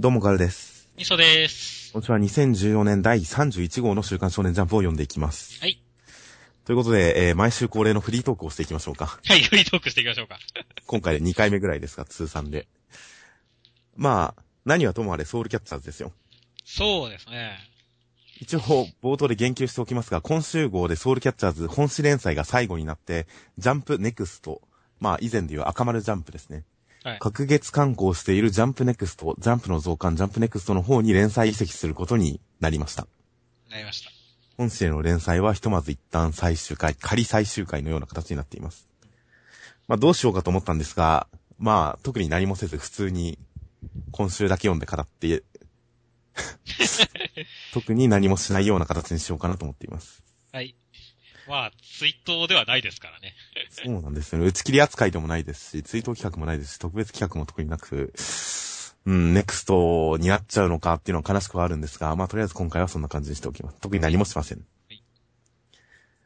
どうもガルです。みそです。今週は2014年第31号の週刊少年ジャンプを読んでいきます。はい。ということで、えー毎週恒例のフリートークをしていきましょうか。はい、フリートークしていきましょうか。今回で2回目ぐらいですが、通算で。まあ、何はともあれソウルキャッチャーズですよ。そうですね。一応、冒頭で言及しておきますが、今週号でソウルキャッチャーズ本誌連載が最後になって、ジャンプネクスト、まあ以前でいう赤丸ジャンプですね。はい。各月刊行しているジャンプネクスト、ジャンプの増刊ジャンプネクストの方に連載移籍することになりました。なりました。本誌への連載はひとまず一旦最終回、仮最終回のような形になっています。まあどうしようかと思ったんですが、まあ特に何もせず普通に今週だけ読んで語って、特に何もしないような形にしようかなと思っています。はい。まあ、ツイートではないですからね。そうなんですよね。打ち切り扱いでもないですし、追悼企画もないですし、特別企画も特になく、うん、ネクストになっちゃうのかっていうのは悲しくはあるんですが、まあとりあえず今回はそんな感じにしておきます。特に何もしません。い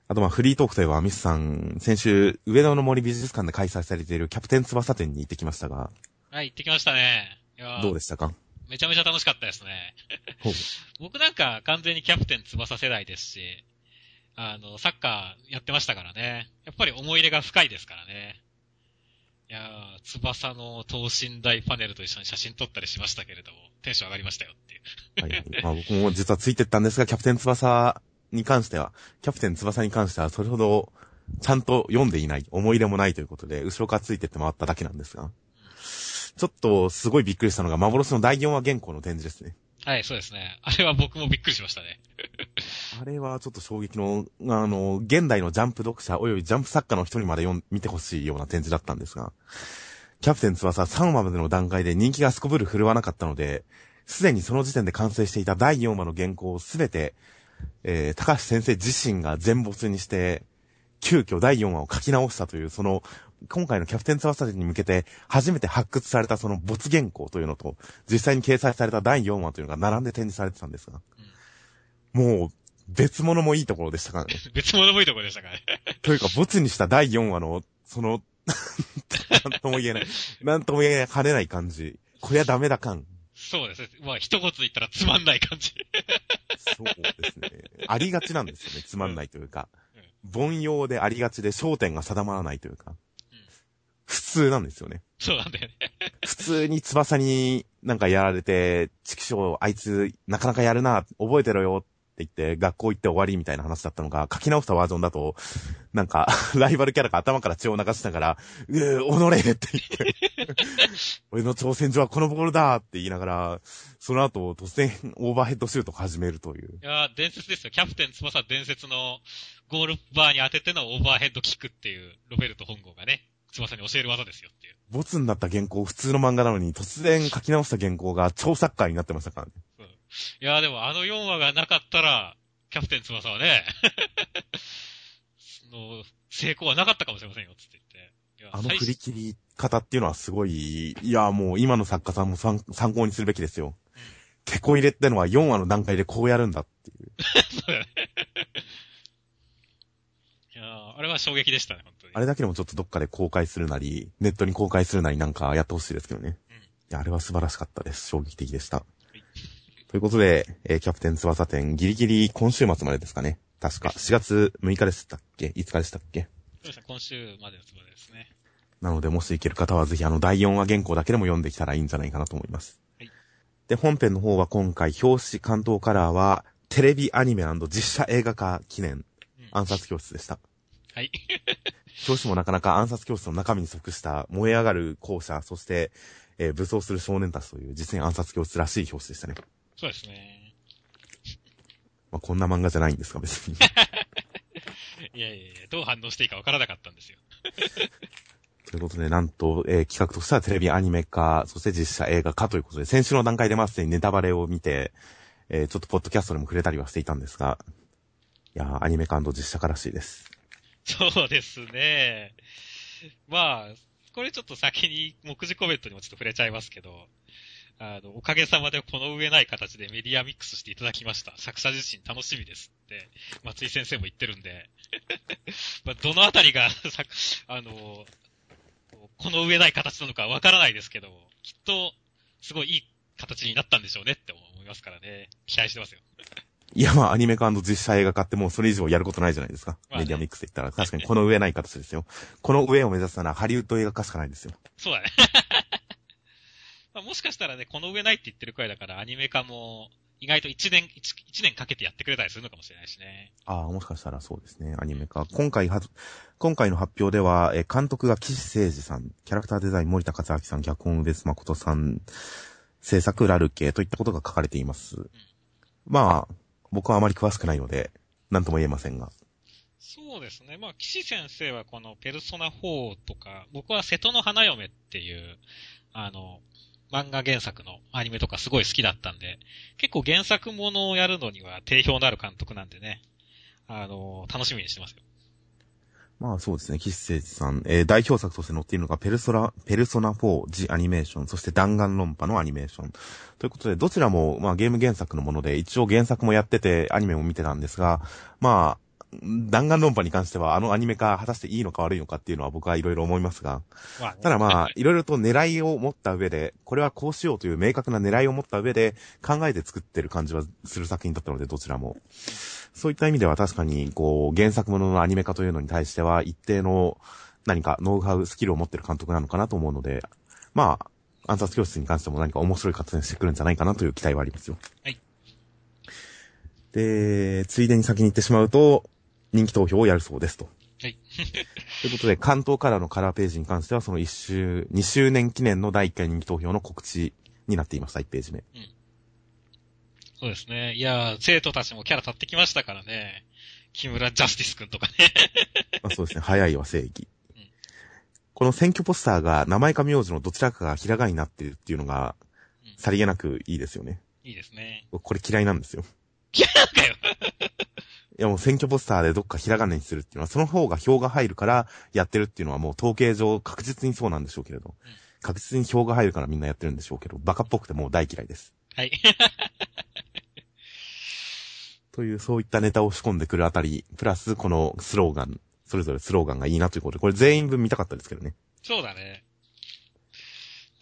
あとまあフリートークといえばミスさん、先週、上野の森美術館で開催されているキャプテン翼展に行ってきましたが、はい、行ってきましたね。どうでしたか？めちゃめちゃ楽しかったですね。僕なんか完全にキャプテン翼世代ですし、あの、サッカーやってましたからね。やっぱり思い入れが深いですからね。いやー、翼の等身大パネルと一緒に写真撮ったりしましたけれども、テンション上がりましたよっていう。はいはい。まあ僕も実はついてったんですが、キャプテン翼に関しては、キャプテン翼に関してはそれほどちゃんと読んでいない、思い入れもないということで、後ろからついてって回っただけなんですが、ちょっとすごいびっくりしたのが、幻の第4話原稿の展示ですね。はい、そうですね。あれは僕もびっくりしましたね。あれはちょっと衝撃の、あの、現代のジャンプ読者及びジャンプ作家の人にまで読ん見てほしいような展示だったんですが、キャプテン翼3話までの段階で人気がすこぶる振るわなかったので、すでにその時点で完成していた第4話の原稿をすべて、えー、高橋先生自身が全没にして、急遽第4話を書き直したという、その、今回のキャプテン翼に向けて初めて発掘されたその没原稿というのと、実際に掲載された第4話というのが並んで展示されてたんですが、もう、別物もいいところでしたからね。別物もいいところでしたからね。というか、没にした第4話の、その、なんとも言えない、なんとも言えない、跳ねない感じ。こりゃダメだ感。そうですね。まあ、一言言ったらつまんない感じ。そうですね。ありがちなんですよね。つまんないというか。凡庸でありがちで焦点が定まらないというか。普通なんですよね。そうなんだよね。普通に翼になんかやられて、畜生、あいつ、なかなかやるな、覚えてろよって言って、学校行って終わりみたいな話だったのが、書き直したバージョンだと、なんか、ライバルキャラが頭から血を流しながら、うぅ、おのれって言って、俺の挑戦状はこのボールだって言いながら、その後、突然、オーバーヘッドシュートを始めるという。いやー伝説ですよ。キャプテン翼伝説のゴールバーに当ててのオーバーヘッドキックっていう、ロベルト本郷がね、翼に教える技ですよっていう。ボツになった原稿、普通の漫画なのに、突然書き直した原稿が超サッカーになってましたからね。いやーでもあの4話がなかったら、キャプテン翼はね、その、成功はなかったかもしれませんよ、つって言って。あの最振り切り方っていうのはすごい、いや、もう今の作家さんも参参考にするべきですよ。手こ入れってのは4話の段階でこうやるんだっていう。そうだよね。いやーあれは衝撃でしたね、本当に。あれだけでもちょっとどっかで公開するなり、ネットに公開するなりなんかやってほしいですけどね。うんいや、あれは素晴らしかったです。衝撃的でした。ということで、えーキャプテン翼展、ギリギリ今週末までですかね。確か、4月6日でしたっけ ?5 日でしたっけ？そうでした、今週までのつもりですね。なので、もし行ける方はぜひあの第4話原稿だけでも読んできたらいいんじゃないかなと思います。はいで、本編の方は今回、表紙関東カラーは、テレビアニメ実写映画化記念うん暗殺教室でした。はい。表紙もなかなか暗殺教室の中身に即した燃え上がる校舎、そして、えー武装する少年たちという実に暗殺教室らしい表紙でしたね。そうですね。まあ、こんな漫画じゃないんですか、別に。いやいやいや、どう反応していいかわからなかったんですよ。ということで、なんと、えー企画としてはテレビアニメ化、そして実写映画化ということで、先週の段階でまあすでにネタバレを見て、えーちょっとポッドキャストでも触れたりはしていたんですが、いやーアニメ化実写化らしいです。そうですね。まあ、これちょっと先に目次コメントにもちょっと触れちゃいますけど、あの、おかげさまでこの上ない形でメディアミックスしていただきました。作者自身楽しみですって、松井先生も言ってるんで、まあ、どのあたりが、さあの、この上ない形なのかわからないですけど、きっと、すごいいい形になったんでしょうねって思いますからね。期待してますよ。いや、まあ、アニメ化実写映画化ってもうそれ以上やることないじゃないですか。まあねメディアミックスで言ったら。確かにこの上ない形ですよ。この上を目指すならハリウッド映画化しかないですよ。そうだね。まあもしかしたらね、この上ないって言ってるくらいだから、アニメ化も、意外と1年、一一年かけてやってくれたりするのかもしれないしね。ああ、もしかしたらそうですね。アニメ化。今回は、今回の発表では、えー監督が岸誠二さん、キャラクターデザイン森田克明さん、脚本上須誠さん、制作ラルケといったことが書かれています。まあ、僕はあまり詳しくないので、なんとも言えませんが。そうですね。まあ、岸先生はこのペルソナ4とか、僕は瀬戸の花嫁っていう、あの、漫画原作のアニメとかすごい好きだったんで、結構原作ものをやるのには定評のある監督なんでね、あの、楽しみにしてますよ。まあそうですね、岸誠二さん、えー代表作として載っているのが、ペルソナ、ペルソナ4、ジアニメーション、そして弾丸論破のアニメーション。ということで、どちらも、まあゲーム原作のもので、一応原作もやってて、アニメも見てたんですが、まあ、弾丸論破に関しては、あのアニメ化果たしていいのか悪いのかっていうのは僕はいろいろ思いますが、ただまあ、いろいろと狙いを持った上で、これはこうしようという明確な狙いを持った上で、考えて作ってる感じはする作品だったので、どちらも。そういった意味では確かに、こう、原作もののアニメ化というのに対しては、一定の何かノウハウ、スキルを持ってる監督なのかなと思うので、まあ、暗殺教室に関しても何か面白い活動してくるんじゃないかなという期待はありますよ。はい。で、ついでに先に言ってしまうと、人気投票をやるそうですと。はい。ということで、関東カラーのカラーページに関しては、その1周、2周年記念の第1回人気投票の告知になっていました、1ページ目。そうですね。いやー、生徒たちもキャラ立ってきましたからね。木村ジャスティス君とかね。あそうですね、早いは正義うん。この選挙ポスターが名前か名字のどちらかがひらがなになってるっていうのがうん、さりげなくいいですよね。いいですね。僕これ嫌いなんですよ。なんかよ。いやもう選挙ポスターでどっかひらがなにするっていうのは、その方が票が入るからやってるっていうのはもう統計上確実にそうなんでしょうけれどうん。確実に票が入るからみんなやってるんでしょうけど、バカっぽくてもう大嫌いです。はい。という、そういったネタを仕込んでくるあたり、プラスこのスローガン、それぞれスローガンがいいなということで、これ全員分見たかったですけどね。そうだね。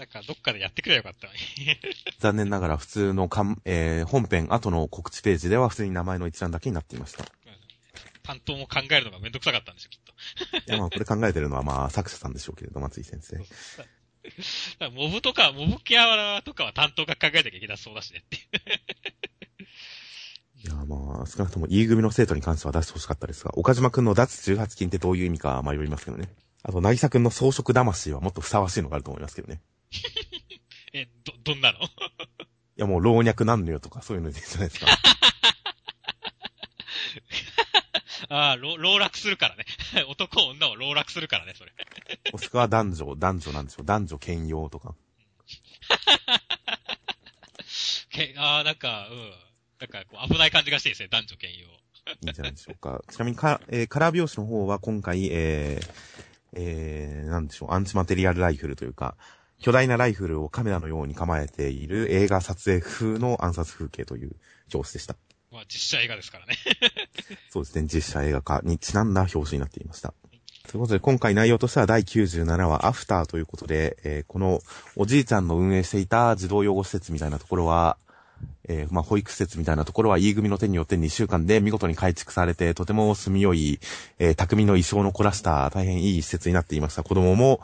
なんか、どっかでやってくればよかったのに。残念ながら普通のかん、えー、本編後の告知ページでは普通に名前の一覧だけになっていました。い担当も考えるのがめんどくさかったんでしょ、きっと。や、まあこれ考えてるのはまあ作者さんでしょうけれど、松井先生。モブとか、モブキャラとかは担当が考えなきゃいけなそうだしねっていう。いや、まあ少なくとも E 組の生徒に関しては出してほしかったですが、岡島くんの脱18金ってどういう意味か迷いますけどね。あと、渚くんの装飾魂はもっとふさわしいのがあると思いますけどね。え、ど、どんなの？いや、もう老若男女とかそういうのでいいじゃないですか。ああ、ろ籠絡するからね。男、女を籠絡するからね、それ。もしくは男女、男女なんでしょう。男女兼用とか。けああ、なんか、うん。なんか、こう、危ない感じがしてですね、男女兼用。いいんじゃないでしょうか。ちなみにか、えーカラー拍子の方は今回、えー、えー、なんでしょう、アンチマテリアルライフルというか、巨大なライフルをカメラのように構えている映画撮影風の暗殺風景という表紙でした。まあ、実写映画ですからね。そうですね、実写映画化にちなんだ表紙になっていました。ということで、今回内容としては第97話アフターということで、えーこのおじいちゃんの運営していた児童養護施設みたいなところは、えーまあ、保育施設みたいなところは E 組の手によって2週間で見事に改築されて、とても住みよい、えー匠の衣装の凝らした大変いい施設になっていました。子供も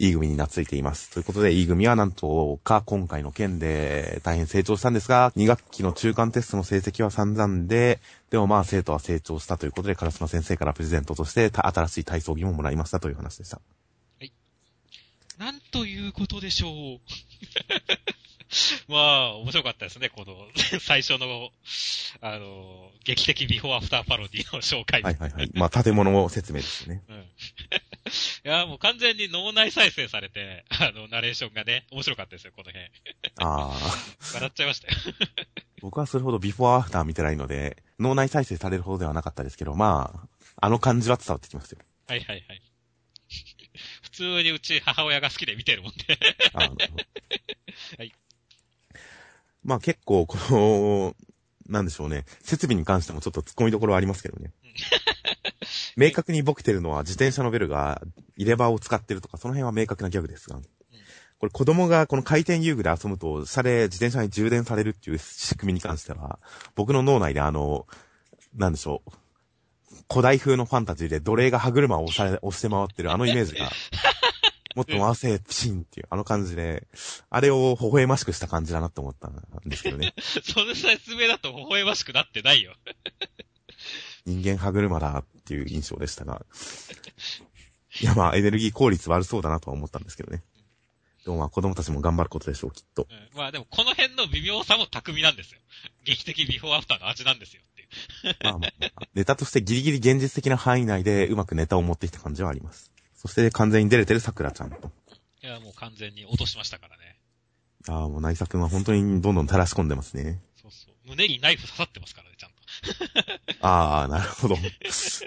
E 組に懐いています。ということで E 組はなんとか今回の件で大変成長したんですが、2学期の中間テストの成績は散々で、でもまあ生徒は成長したということで、烏丸先生からプレゼントとしてた新しい体操着ももらいましたという話でした。なんということでしょう。まあ、面白かったですね、この、最初の、あの、劇的ビフォーアフターパロディの紹介。はいはいはい。まあ建物説明ですよね。うん。いや、もう完全に脳内再生されて、あの、ナレーションがね、面白かったですよ、この辺。ああ。笑っちゃいましたよ。僕はそれほどビフォーアフター見てないので、脳内再生されるほどではなかったですけど、まあ、あの感じは伝わってきますよ。はいはいはい。普通にうち母親が好きで見てるもんで。あーなるほどはい。まあ結構、この、なんでしょうね。設備に関してもちょっと突っ込みどころはありますけどね。明確にボケてるのは自転車のベルが入れ歯を使ってるとか、その辺は明確なギャグですが。これ子供がこの回転遊具で遊ぶと、車で自転車に充電されるっていう仕組みに関しては、僕の脳内であの、なんでしょう。古代風のファンタジーで奴隷が歯車を押され、押して回ってるあのイメージが、もっと回せ、ピシンっていう、あの感じで、あれを微笑ましくした感じだなって思ったんですけどね。その説明だと微笑ましくなってないよ。人間歯車だっていう印象でしたが。いやまあ、エネルギー効率悪そうだなとは思ったんですけどね。でもまあ子供たちも頑張ることでしょう、きっと。うん、まあでもこの辺の微妙さも巧みなんですよ。劇的ビフォーアフターの味なんですよっていう。まあまあ、ネタとしてギリギリ現実的な範囲内でうまくネタを持ってきた感じはあります。そして完全に出れてる桜ちゃんと。いや、もう完全に落としましたからね。ああ、もう内作は本当にどんどん垂らし込んでますね。そうそう。胸にナイフ刺さってますからね、ちゃんと。ああ、なるほど。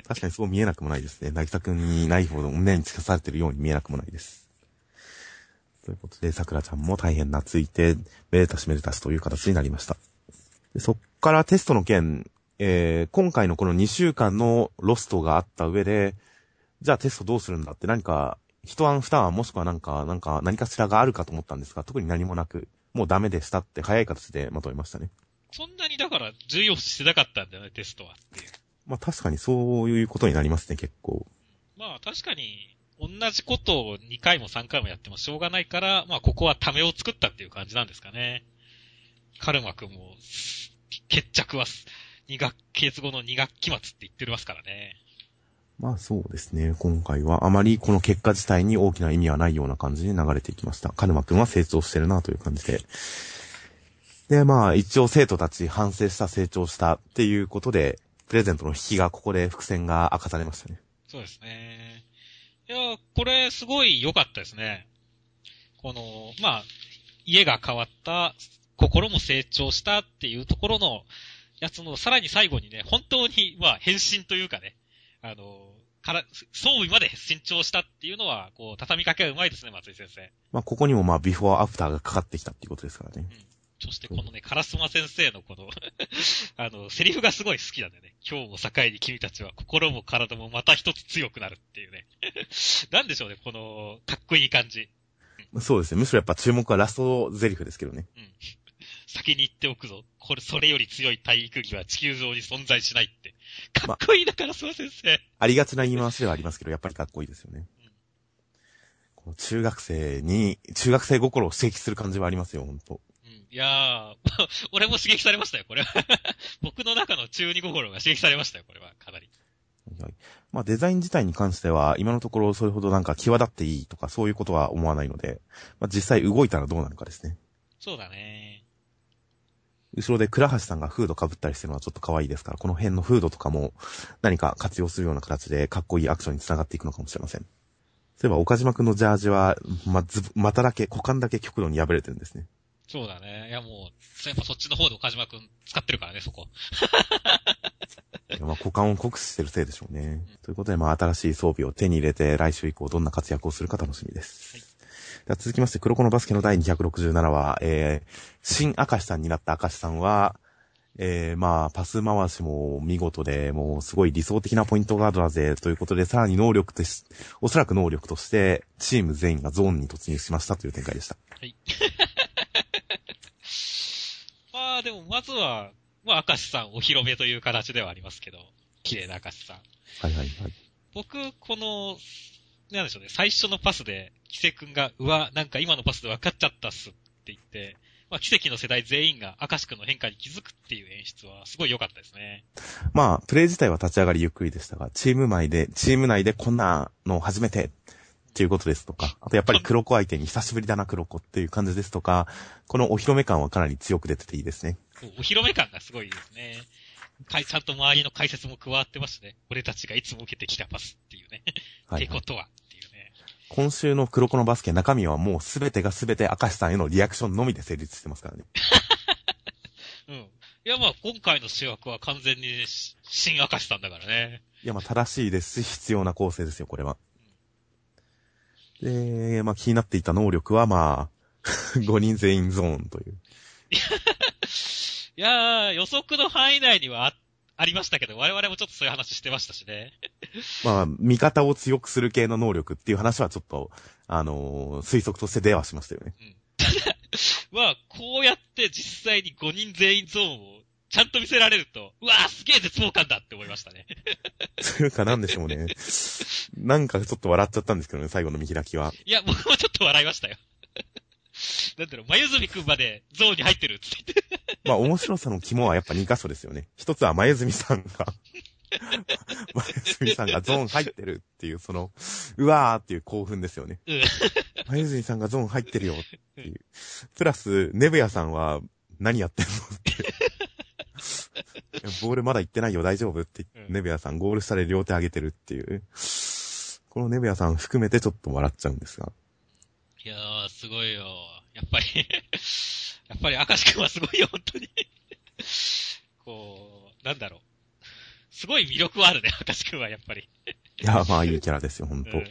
確かにそう見えなくもないですね。渚くんにナイフを胸に突かされてるように見えなくもないです。ということで、桜ちゃんも大変懐いて、めでたしめでたしという形になりました。でそっからテストの件、えー、今回のこの2週間のロストがあった上で、じゃあテストどうするんだって何か、一案二案もしくはなんか、なんか何かしらがあるかと思ったんですが、特に何もなく、もうダメでしたって早い形でまとめましたね。そんなにだから重要視してなかったんだよね、テストはっていう。まあ確かにそういうことになりますね、結構。まあ確かに、同じことを2回も3回もやってもしょうがないから、まあここはためを作ったっていう感じなんですかね。カルマ君も、決着は2学期月後の2学期末って言ってますからね。まあそうですね。今回はあまりこの結果自体に大きな意味はないような感じに流れていきました。カルマ君は成長してるなという感じで。で、まあ一応生徒たち反省した、成長したっていうことで、プレゼントの引きがここで伏線が明かされましたね。そうですね。いや、これすごい良かったですね。この、まあ、家が変わった、心も成長したっていうところのやつの、さらに最後にね、本当に、まあ、変身というかね、あの、から、装備まで身長したっていうのは、こう、畳みかけがうまいですね、松井先生。まあここにもまあビフォーアフターがかかってきたっていうことですからね。そしてこのね、カラスマ先生のこの、あの、セリフがすごい好きなんだよね。今日を境に君たちは心も体もまた一つ強くなるっていうね。なんでしょうね、この、かっこいい感じ。そうですね。むしろやっぱ注目はラストゼリフですけどね。うん。先に言っておくぞ。これ、それより強い体育着は地球上に存在しないって。かっこいいだから、スマ先生。ありがちな言い回しではありますけど、やっぱりかっこいいですよね。この中学生に、中学生心を刺激する感じはありますよ、本当うん。いやー、俺も刺激されましたよ、これは。僕の中の中二心が刺激されましたよ、これは、かなり。はいまあデザイン自体に関しては、今のところそれほどなんか際立っていいとかそういうことは思わないので、まあ実際動いたらどうなるかですね。そうだね。後ろで倉橋さんがフード被ったりしてるのはちょっと可愛いですから、この辺のフードとかも何か活用するような形でかっこいいアクションにつながっていくのかもしれません。そういえば岡島くんのジャージは、ま、ず、股だけ、股間だけ極度に破れてるんですね。そうだね。いやもう、やっぱそっちの方で岡島くん使ってるからね、そこ。まあ股間を酷使してるせいでしょうね。ということで、まあ新しい装備を手に入れて来週以降どんな活躍をするか楽しみです。はいでは続きまして、黒子のバスケの第267話、えー、新明石さんになった明石さんは、えー、まあ、パス回しも見事で、もうすごい理想的なポイントガードだぜ、ということで、さらに能力とし、おそらく能力として、チーム全員がゾーンに突入しましたという展開でした。はい。まあでも、まずは、まあ、明石さんお披露目という形ではありますけど、綺麗な明石さん。はいはいはい。僕、この、なんでしょうね、最初のパスで、キセ君が、うわ、なんか今のパスで分かっちゃったっすって言って、まあ、奇跡の世代全員が明石君の変化に気づくっていう演出は、すごい良かったですね。まあ、プレイ自体は立ち上がりゆっくりでしたが、チーム内で、チーム内でこんなの初めてっていうことですとか、あとやっぱり黒子相手に久しぶりだな黒子っていう感じですとか、このお披露目感はかなり強く出てていいですね。お披露目感がすごいですね。ちゃんと周りの解説も加わってますね。俺たちがいつも受けてきたパスっていうね。はい、はい。ってことはっていうね。今週の黒子のバスケ中身はもうすべてがすべて明石さんへのリアクションのみで成立してますからね。うん。いや、まあ、今回の主役は完全にし新明石さんだからね。いや、まあ正しいですし、必要な構成ですよ、これは。で、まあ気になっていた能力はまあ、5人全員ゾーンという。いやー、予測の範囲内にはあありましたけど、我々もちょっとそういう話してましたしね。まあ、味方を強くする系の能力っていう話はちょっと、あのー推測として出はしましたよね。まあ、こうやって実際に5人全員ゾーンをちゃんと見せられると、うわーすげえ絶望感だって思いましたね。というかなんでしょうね。なんかちょっと笑っちゃったんですけどね、最後の見開きは。いや、僕もちょっと笑いましたよ。なんだろう、まゆずみくんまでゾーンに入ってるっつって言って。まあ、面白さの肝はやっぱ2箇所ですよね。一つは前住さんが、前住さんがゾーン入ってるっていう、その、うわーっていう興奮ですよね。うん前住さんがゾーン入ってるよっていう。プラス、ネブヤさんは何やってんのって。ボールまだ行ってないよ、大丈夫ってネブヤさんゴール下で両手上げてるっていう。このネブヤさん含めてちょっと笑っちゃうんですが。いやー、すごいよ。やっぱり、やっぱり明石くんはすごいよ、本当に。こう、なんだろう。すごい魅力はあるね、明石くんはやっぱり。いや、まあいいキャラですよ、本当うん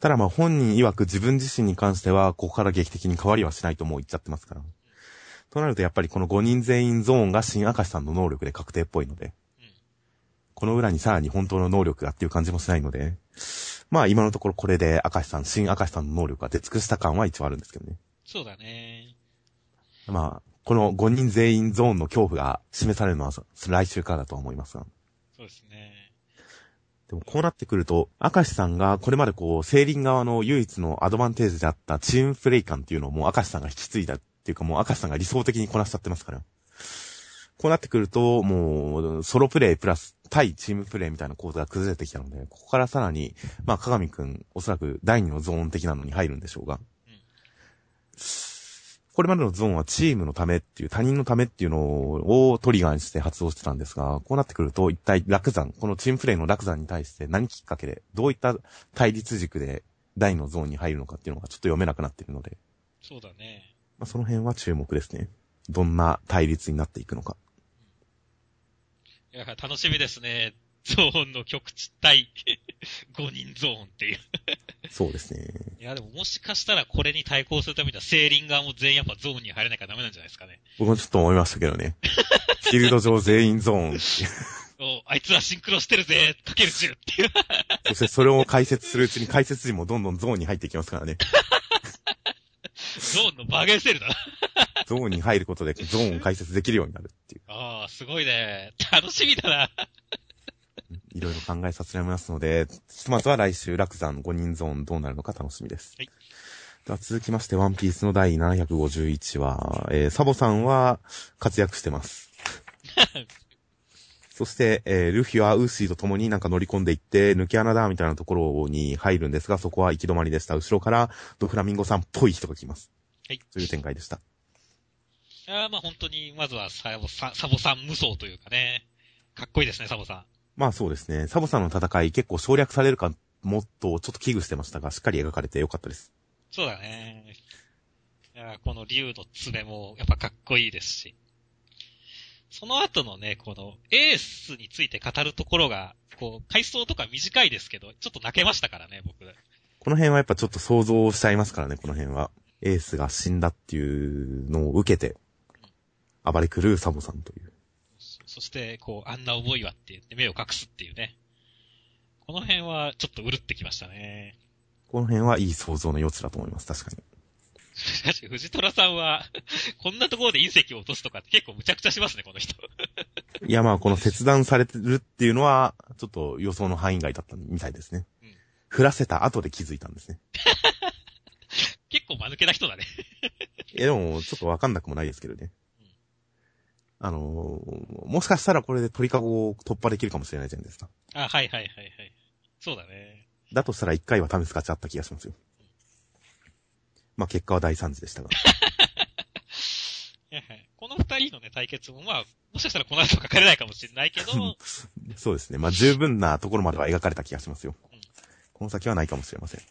ただまあ本人曰く自分自身に関しては、ここから劇的に変わりはしないともう言っちゃってますから。となるとやっぱりこの5人全員ゾーンが新明石さんの能力で確定っぽいので、うんこの裏にさらに本当の能力がっていう感じもしないので、まあ今のところこれで明石さん、新明石さんの能力が出尽くした感は一応あるんですけどね。そうだね。まあ、この5人全員ゾーンの恐怖が示されるのは来週からだとは思いますが。そうですね。でもこうなってくると、明石さんがこれまでこう、セーリン側の唯一のアドバンテージであったチームプレイ感っていうのをもう明石さんが引き継いだっていうかもう明石さんが理想的にこなしちゃってますから。こうなってくると、もう、ソロプレイプラス対チームプレイみたいな構図が崩れてきたので、ここからさらに、まあ、鏡くん、おそらく第二のゾーン的なのに入るんでしょうが。これまでのゾーンはチームのためっていう、他人のためっていうのをトリガーにして発動してたんですが、こうなってくると、一体落山、このチームプレイの落山に対して何きっかけで、どういった対立軸で第二のゾーンに入るのかっていうのがちょっと読めなくなってるので、そうだね。まあ、その辺は注目ですね。どんな対立になっていくのか。いや、楽しみですね。ゾーンの極地対 5人ゾーンっていう。そうですね。いや、でももしかしたらこれに対抗するためには、セーリン側も全員やっぱゾーンに入らなきゃダメなんじゃないですかね。僕もちょっと思いましたけどね。フィールド上全員ゾーン。おあいつらシンクロしてるぜかける10っていう。そしてそれを解説するうちに解説陣もどんどんゾーンに入っていきますからね。ゾーンのバーゲンセールだな。ゾーンに入ることでゾーンを解説できるようになるっていう。ああ、すごいね。楽しみだな。いろいろ考えさせられますので、ひとまずは来週、落山5人ゾーンどうなるのか楽しみです。はい。では続きまして、ワンピースの第751話、えー、サボさんは活躍してます。そして、えー、ルフィはウーシーと共になんか乗り込んでいって、抜け穴だみたいなところに入るんですが、そこは行き止まりでした。後ろからドフラミンゴさんっぽい人が来ます。はい。という展開でした。いやまあ本当に、まずはサボさん、サボさん無双というかね。かっこいいですね、サボさん。まあそうですね。サボさんの戦い結構省略されるかもっとちょっと危惧してましたが、しっかり描かれてよかったです。そうだね。いやこの竜の爪もやっぱかっこいいですし。その後のね、このエースについて語るところが、こう、回想とか短いですけど、ちょっと泣けましたからね、僕。この辺はやっぱちょっと想像しちゃいますからね、この辺は。エースが死んだっていうのを受けて、暴れ狂うサボさんという。そそして、こう、あんな思いはって言って目を隠すっていうね。この辺はちょっとうるってきましたね。この辺はいい想像の余地だと思います、確かに。しかし、藤虎さんは、こんなところで隕石を落とすとかって結構無茶苦茶しますね、この人。いやまあこの切断されてるっていうのは、ちょっと予想の範囲外だったみたいですね。うん振らせた後で気づいたんですね。結構間抜けな人だね。いやでも、ちょっとわかんなくもないですけどね。あのーもしかしたらこれで鳥かごを突破できるかもしれないじゃないですか。あ、はいはいはいはい。そうだね。だとしたら一回は試す価値あった気がしますよ。まあ結果は大惨事でしたが。この二人のね、対決も、まあ、もしかしたらこの後書かれないかもしれないけど、そうですね。まあ十分なところまでは描かれた気がしますようん。この先はないかもしれません。ち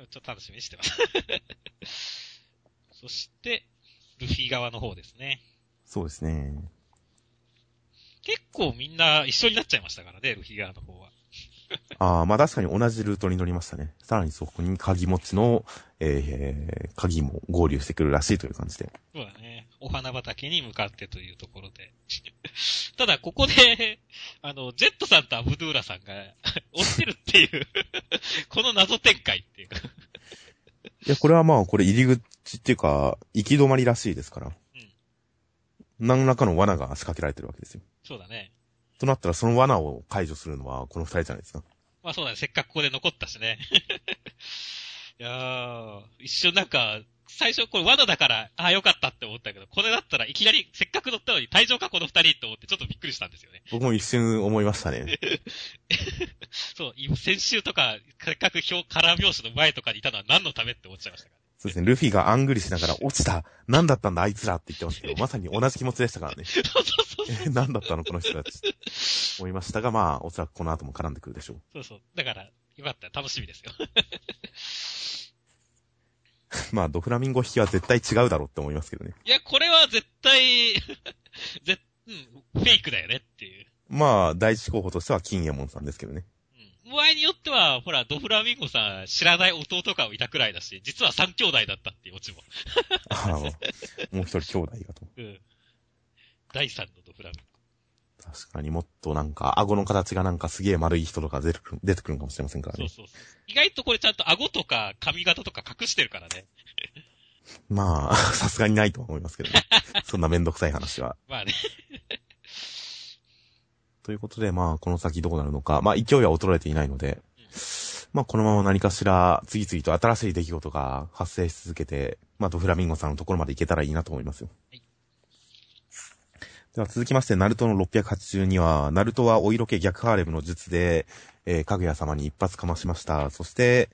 ょっと楽しみにしてます。そして、ルフィ側の方ですね。そうですね。結構みんな一緒になっちゃいましたからね、ルフィ側の方は。ああ、まあ確かに同じルートに乗りましたね。さらにそこに鍵持ちの、えー、鍵も合流してくるらしいという感じで。そうだね。お花畑に向かってというところで。ただ、ここで、あの、ジェットさんとアブドゥーラさんが 追ってるっていうこの謎展開っていうかいや、これはまあ、これ入り口っていうか、行き止まりらしいですから。何らかの罠が仕掛けられてるわけですよ。そうだね。となったら、その罠を解除するのは、この二人じゃないですか。まあそうだね。せっかくここで残ったしね。いやー、一瞬なんか、最初これ罠だから、ああよかったって思ったけど、これだったらいきなりせっかく乗ったのに退場かこの二人って思ってちょっとびっくりしたんですよね。僕も一瞬思いましたね。そう、今先週とか、せっかく表、カラー表紙の前とかにいたのは何のためって思っちゃいましたから。そうですね。ルフィがあんぐりしながら、落ちた何だったんだあいつらって言ってますけど、まさに同じ気持ちでしたからね。そうそうそう。え、何だったのこの人たち。思いましたが、まあ、おそらくこの後も絡んでくるでしょう。そうそう。だから、よかった。楽しみですよ。まあ、ドフラミンゴ引きは絶対違うだろうって思いますけどね。いや、これは絶対、ぜ、うん、フェイクだよねっていう。まあ、第一候補としては金右衛門さんですけどね。うん。場合によっては、ほら、ドフラミンゴさん、知らない弟がいたくらいだし、実は三兄弟だったっていうオチも。ああ、もう一人兄弟がと。うん。第三のドフラミン確かにもっとなんか、顎の形がなんかすげえ丸い人とか出てくる、出てくるのかもしれませんからゴ。ね。そうそうそう。意外とこれちゃんと顎とか髪型とか隠してるからね。まあ、さすがにないとは思いますけどね。そんなめんどくさい話は。まあね。ということで、まあ、この先どうなるのか。まあ、勢いは衰えていないので、まあ、このまま何かしら、次々と新しい出来事が発生し続けて、まあ、ドフラミンゴさんのところまで行けたらいいなと思いますよ。はいでは続きまして、ナルトの682は、ナルトはお色気逆ハーレムの術で、えー、かぐや様に一発かましました。そして、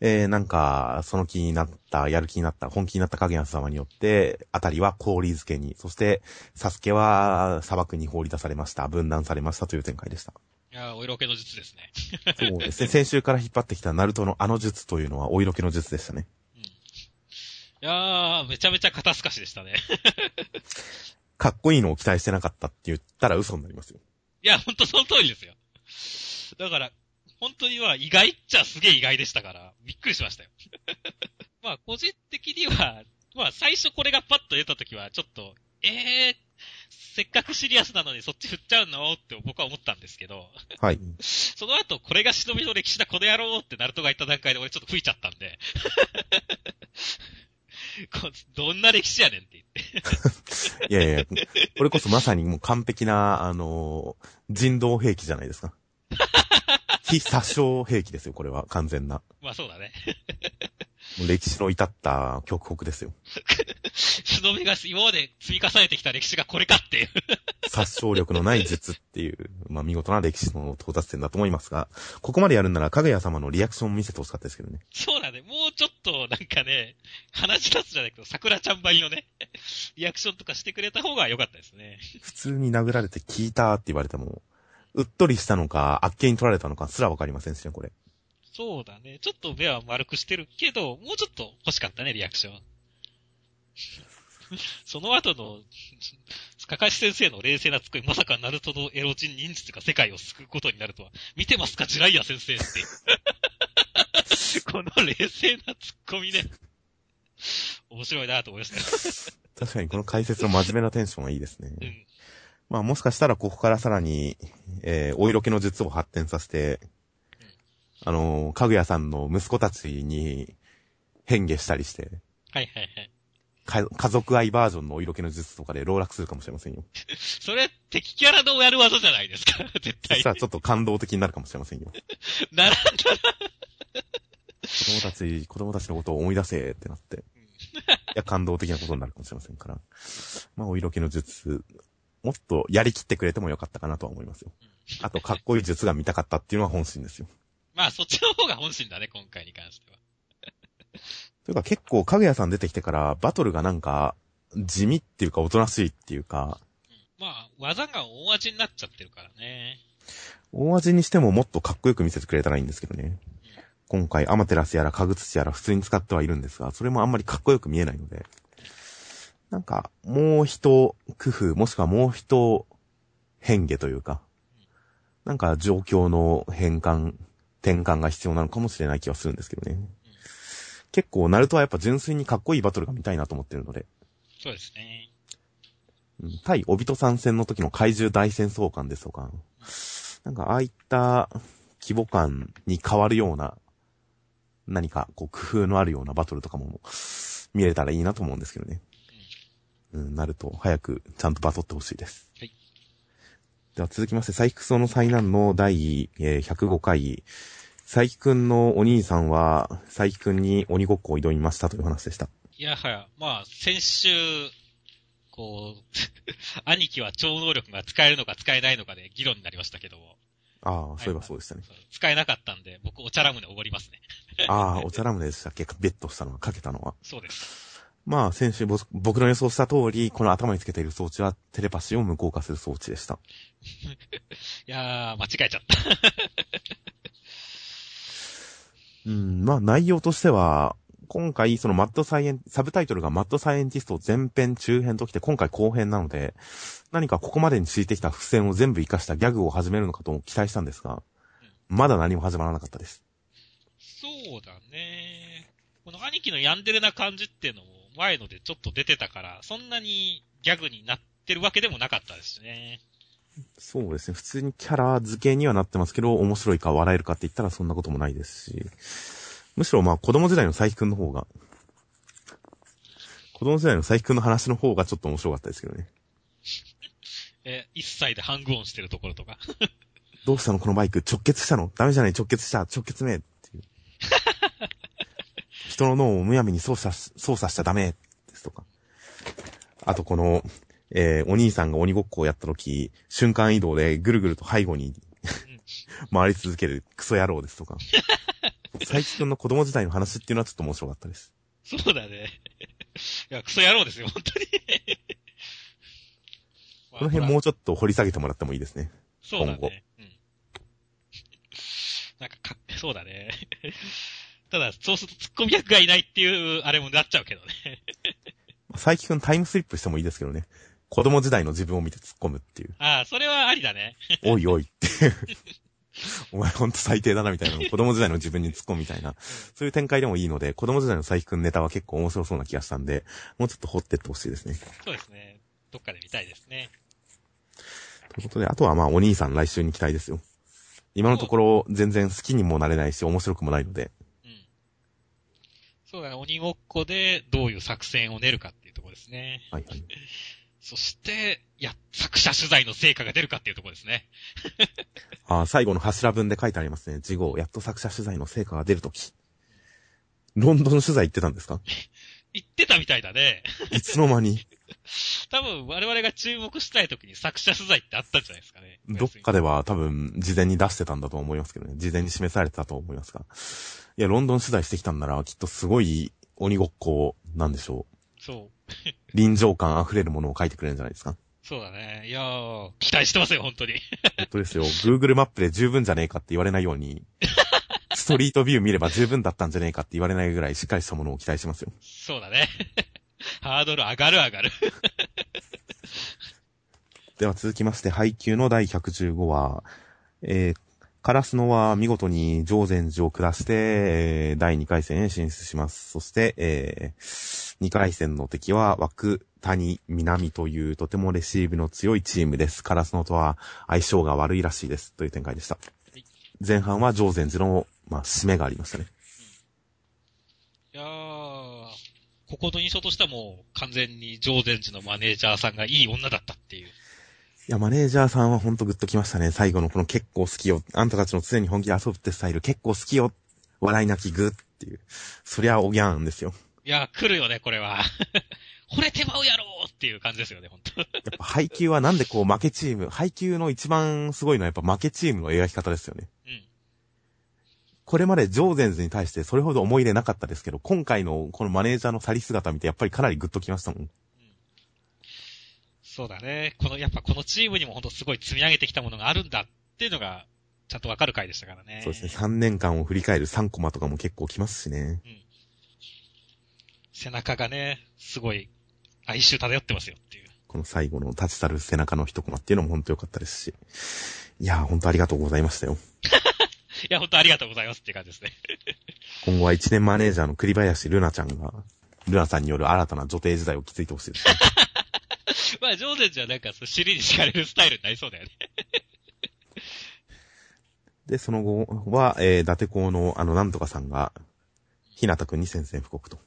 えー、なんか、その気になった、やる気になった、本気になったかぐや様によって、あたりは氷漬けに、そして、サスケは砂漠に放り出されました。分断されましたという展開でした。いやー、お色気の術ですね。そうですね。先週から引っ張ってきたナルトのあの術というのはお色気の術でしたね。うん。いやー、めちゃめちゃ肩透かしでしたね。かっこいいのを期待してなかったって言ったら嘘になりますよ。いや、ほんとその通りですよ。だから、本当には意外っちゃすげえ意外でしたから、びっくりしましたよ。まあ、個人的には、まあ、最初これがパッと出た時は、ちょっと、ええー、せっかくシリアスなのにそっち振っちゃうのって僕は思ったんですけど、はい。その後、これが忍びの歴史だ、この野郎ってナルトが言った段階で俺ちょっと吹いちゃったんで、こどんな歴史やねんって言って。いやいや、これこそまさにもう完璧な、あのー人道兵器じゃないですか。非殺傷兵器ですよ、これは。完全な。まあそうだね。もう歴史の至った極北ですよ。忍びが今まで積み重ねてきた歴史がこれかっていう。殺傷力のない術っていう、まあ見事な歴史の到達点だと思いますが、ここまでやるんなら、かぐや様のリアクションを見せてほしかったですけどね。そうだね。もうちょっと、なんかね、話し出すじゃないけど、桜ちゃんばりのね、リアクションとかしてくれた方が良かったですね。普通に殴られて聞いたって言われても、うっとりしたのか、あっけに取られたのかすらわかりませんしね、これ。そうだね。ちょっと目は丸くしてるけど、もうちょっと欲しかったね、リアクション。その後の、かかし先生の冷静なツッコミ、まさかナルトのエロ人忍術が世界を救うことになるとは、見てますか、ジライア先生って。この冷静なツッコミね。面白いなと思いましたよ。確かにこの解説の真面目なテンションがいいですね。うん。まあもしかしたらここからさらに、えー、お色気の術を発展させて、あのー、かぐやさんの息子たちに変化したりして、はいはいはい。か家族愛バージョンのお色気の術とかで籠絡するかもしれませんよ。それ、敵キャラのやる技じゃないですか？絶そ対したらちょっと感動的になるかもしれませんよ。ならんだ子供たち、子供たちのことを思い出せってなって。いや、感動的なことになるかもしれませんから。まあ、お色気の術、もっとやりきってくれてもよかったかなとは思いますよ。あと、かっこいい術が見たかったっていうのは本心ですよ。まあ、そっちの方が本心だね、今回に関しては。というか結構、かぐやさん出てきてから、バトルがなんか、地味っていうか、おとなしいっていうか、まあ、技が大味になっちゃってるからね。大味にしてももっとかっこよく見せてくれたらいいんですけどね。今回、アマテラスやら、カグツチやら普通に使ってはいるんですが、それもあんまりかっこよく見えないので、なんか、もう一工夫、もしくはもう一変化というか、なんか状況の変換、転換が必要なのかもしれない気はするんですけどね。結構、ナルトはやっぱ純粋にかっこいいバトルが見たいなと思ってるので、そうですね。うん対オビトさん戦の時の怪獣大戦争感ですとか、なんかああいった規模感に変わるような、何かこう工夫のあるようなバトルとかも見れたらいいなと思うんですけどね。うん、なると早くちゃんとバトってほしいです。はい。では続きまして、佐伯その災難の第、えー105回、佐伯くんのお兄さんは、佐伯くんに鬼ごっこを挑みましたという話でした。いやはや、まあ、先週、こう、兄貴は超能力が使えるのか使えないのかで議論になりましたけども、ああ、そういえばそうでしたね。使えなかったんで、僕お茶ラムネおごりますね。ああ、お茶ラムネでしたっけ？ベットしたのは、かけたのは。そうです。まあ、先週ぼ僕の予想した通り、この頭につけている装置はテレパシーを無効化する装置でした。いやー、間違えちゃった。うん、まあ内容としては、今回そのマッドサイエン、サブタイトルがマッドサイエンティスト前編中編ときて今回後編なので、何かここまでに敷いてきた伏線を全部活かしたギャグを始めるのかと期待したんですが、まだ何も始まらなかったです。そうだね。この兄貴のヤンデレな感じっていうのも前のでちょっと出てたから、そんなにギャグになってるわけでもなかったですしね。そうですね。普通にキャラ付けにはなってますけど、面白いか笑えるかって言ったらそんなこともないですし、むしろまあ子供時代の佐伯くんの方が、子供時代の佐伯くんの話の方がちょっと面白かったですけどね。え、一歳でハングオンしてるところとか。どうしたのこのバイク直結したの？ダメじゃない？直結した？直結めっていう。人の脳をむやみに操作し、操作しちゃダメですとか。あとこの、えーお兄さんが鬼ごっこをやった時、瞬間移動でぐるぐると背後に回り続けるクソ野郎ですとか。佐伯くんの子供時代の話っていうのはちょっと面白かったです。そうだね。いや、クソ野郎ですよ、本当に。この辺もうちょっと掘り下げてもらってもいいですね。そうだね。うん。なんかか、そうだね。ただ、そうするとツッコミ役がいないっていう、あれもなっちゃうけどね。佐伯くんタイムスリップしてもいいですけどね。子供時代の自分を見て突っ込むっていう。ああ、それはありだね。おいおいって。お前ほんと最低だなみたいな 子供時代の自分に突っ込むみたいな。そういう展開でもいいので、子供時代の佐伯くんネタは結構面白そうな気がしたんで、もうちょっと掘ってってほしいですね。そうですね。どっかで見たいですね。ということで、あとはまあお兄さん来週に期待ですよ。今のところ全然好きにもなれないし、面白くもないので。うん。そうだね。鬼ごっこでどういう作戦を練るかっていうところですね。はいはい。そして、いや、作者取材の成果が出るかっていうところですね。あー最後の柱文で書いてありますね。事後、やっと作者取材の成果が出るとき。ロンドン取材行ってたんですか？言ってたみたいだね。いつの間に？多分我々が注目したい時に作者取材ってあったんじゃないですかね。どっかでは多分事前に出してたんだと思いますけどね。事前に示されてたと思いますが。いや、ロンドン取材してきたんならきっとすごい鬼ごっこなんでしょそう。う。臨場感溢れるものを書いてくれるんじゃないですか。そうだね。いやー、期待してますよ、本当に。本当ですよ。Google マップで十分じゃねえかって言われないように、ストリートビュー見れば十分だったんじゃねえかって言われないぐらいしっかりしたものを期待しますよ。そうだね。ハードル上がる上がる。では続きまして、配給の第115話、えー、カラスノは見事に上禅寺を下して、えー、第2回戦へ進出します。そして、えー、2回戦の敵は枠谷南というとてもレシーブの強いチームです。カラスノとは相性が悪いらしいです。という展開でしたい。前半は上禅寺の、まあ、締めがありましたね。いやー、ここの印象としてはもう完全に上禅寺のマネージャーさんがいい女だったっていう。いや、マネージャーさんはほんとグッときましたね。最後のこの結構好きよ。あんたたちの常に本気で遊ぶってスタイル結構好きよ。笑い泣きグッっていう。そりゃおぎゃーんですよ。いやー、来るよね、これは。惚れてまうやろーっていう感じですよね、本当やっぱ配球はなんでこう負けチーム、配球の一番すごいのはやっぱ負けチームの描き方ですよね。うん。これまでジョーゼンズに対してそれほど思い入れなかったですけど、今回のこのマネージャーの去り姿見てやっぱりかなりグッときましたもん。そうだね。この、やっぱこのチームにも本当すごい積み上げてきたものがあるんだっていうのが、ちゃんとわかる回でしたからね。そうですね。3年間を振り返る3コマとかも結構きますしね。背中がね、すごい、哀愁漂ってますよっていう。この最後の立ち去る背中の一コマっていうのも本当良かったですし。いやー本当ありがとうございましたよ。いや、本当ありがとうございますっていう感じですね。今後は1年マネージャーの栗林ルナちゃんが、ルナさんによる新たな女帝時代を築いてほしいですね。ま まあ、上手じゃなんか、尻に敷かれるスタイルになりそうだよね。で、その後は、えー、伊達公のあの、なんとかさんが、ひなたくんに宣戦布告と。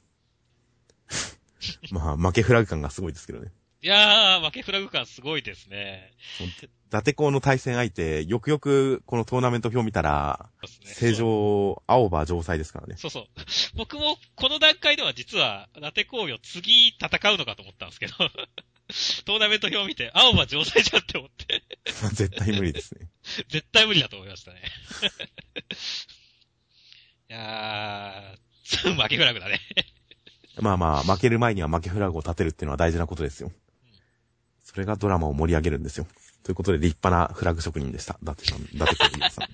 まあ、負けフラグ感がすごいですけどね。いやー、負けフラグ感すごいですね。伊達公の対戦相手、よくよくこのトーナメント表見たら、正常、青葉城西ですからね。そうそう。僕もこの段階では実は、伊達工業次戦うのかと思ったんですけど、トーナメント表を見て、青葉城西じゃんって思って、絶対無理ですね。絶対無理だと思いましたね。いやー、負けフラグだね。まあまあ、負ける前には負けフラグを立てるっていうのは大事なことですよ。それがドラマを盛り上げるんですよ。ということで、立派なフラグ職人でした。伊達さん、伊達工業さん。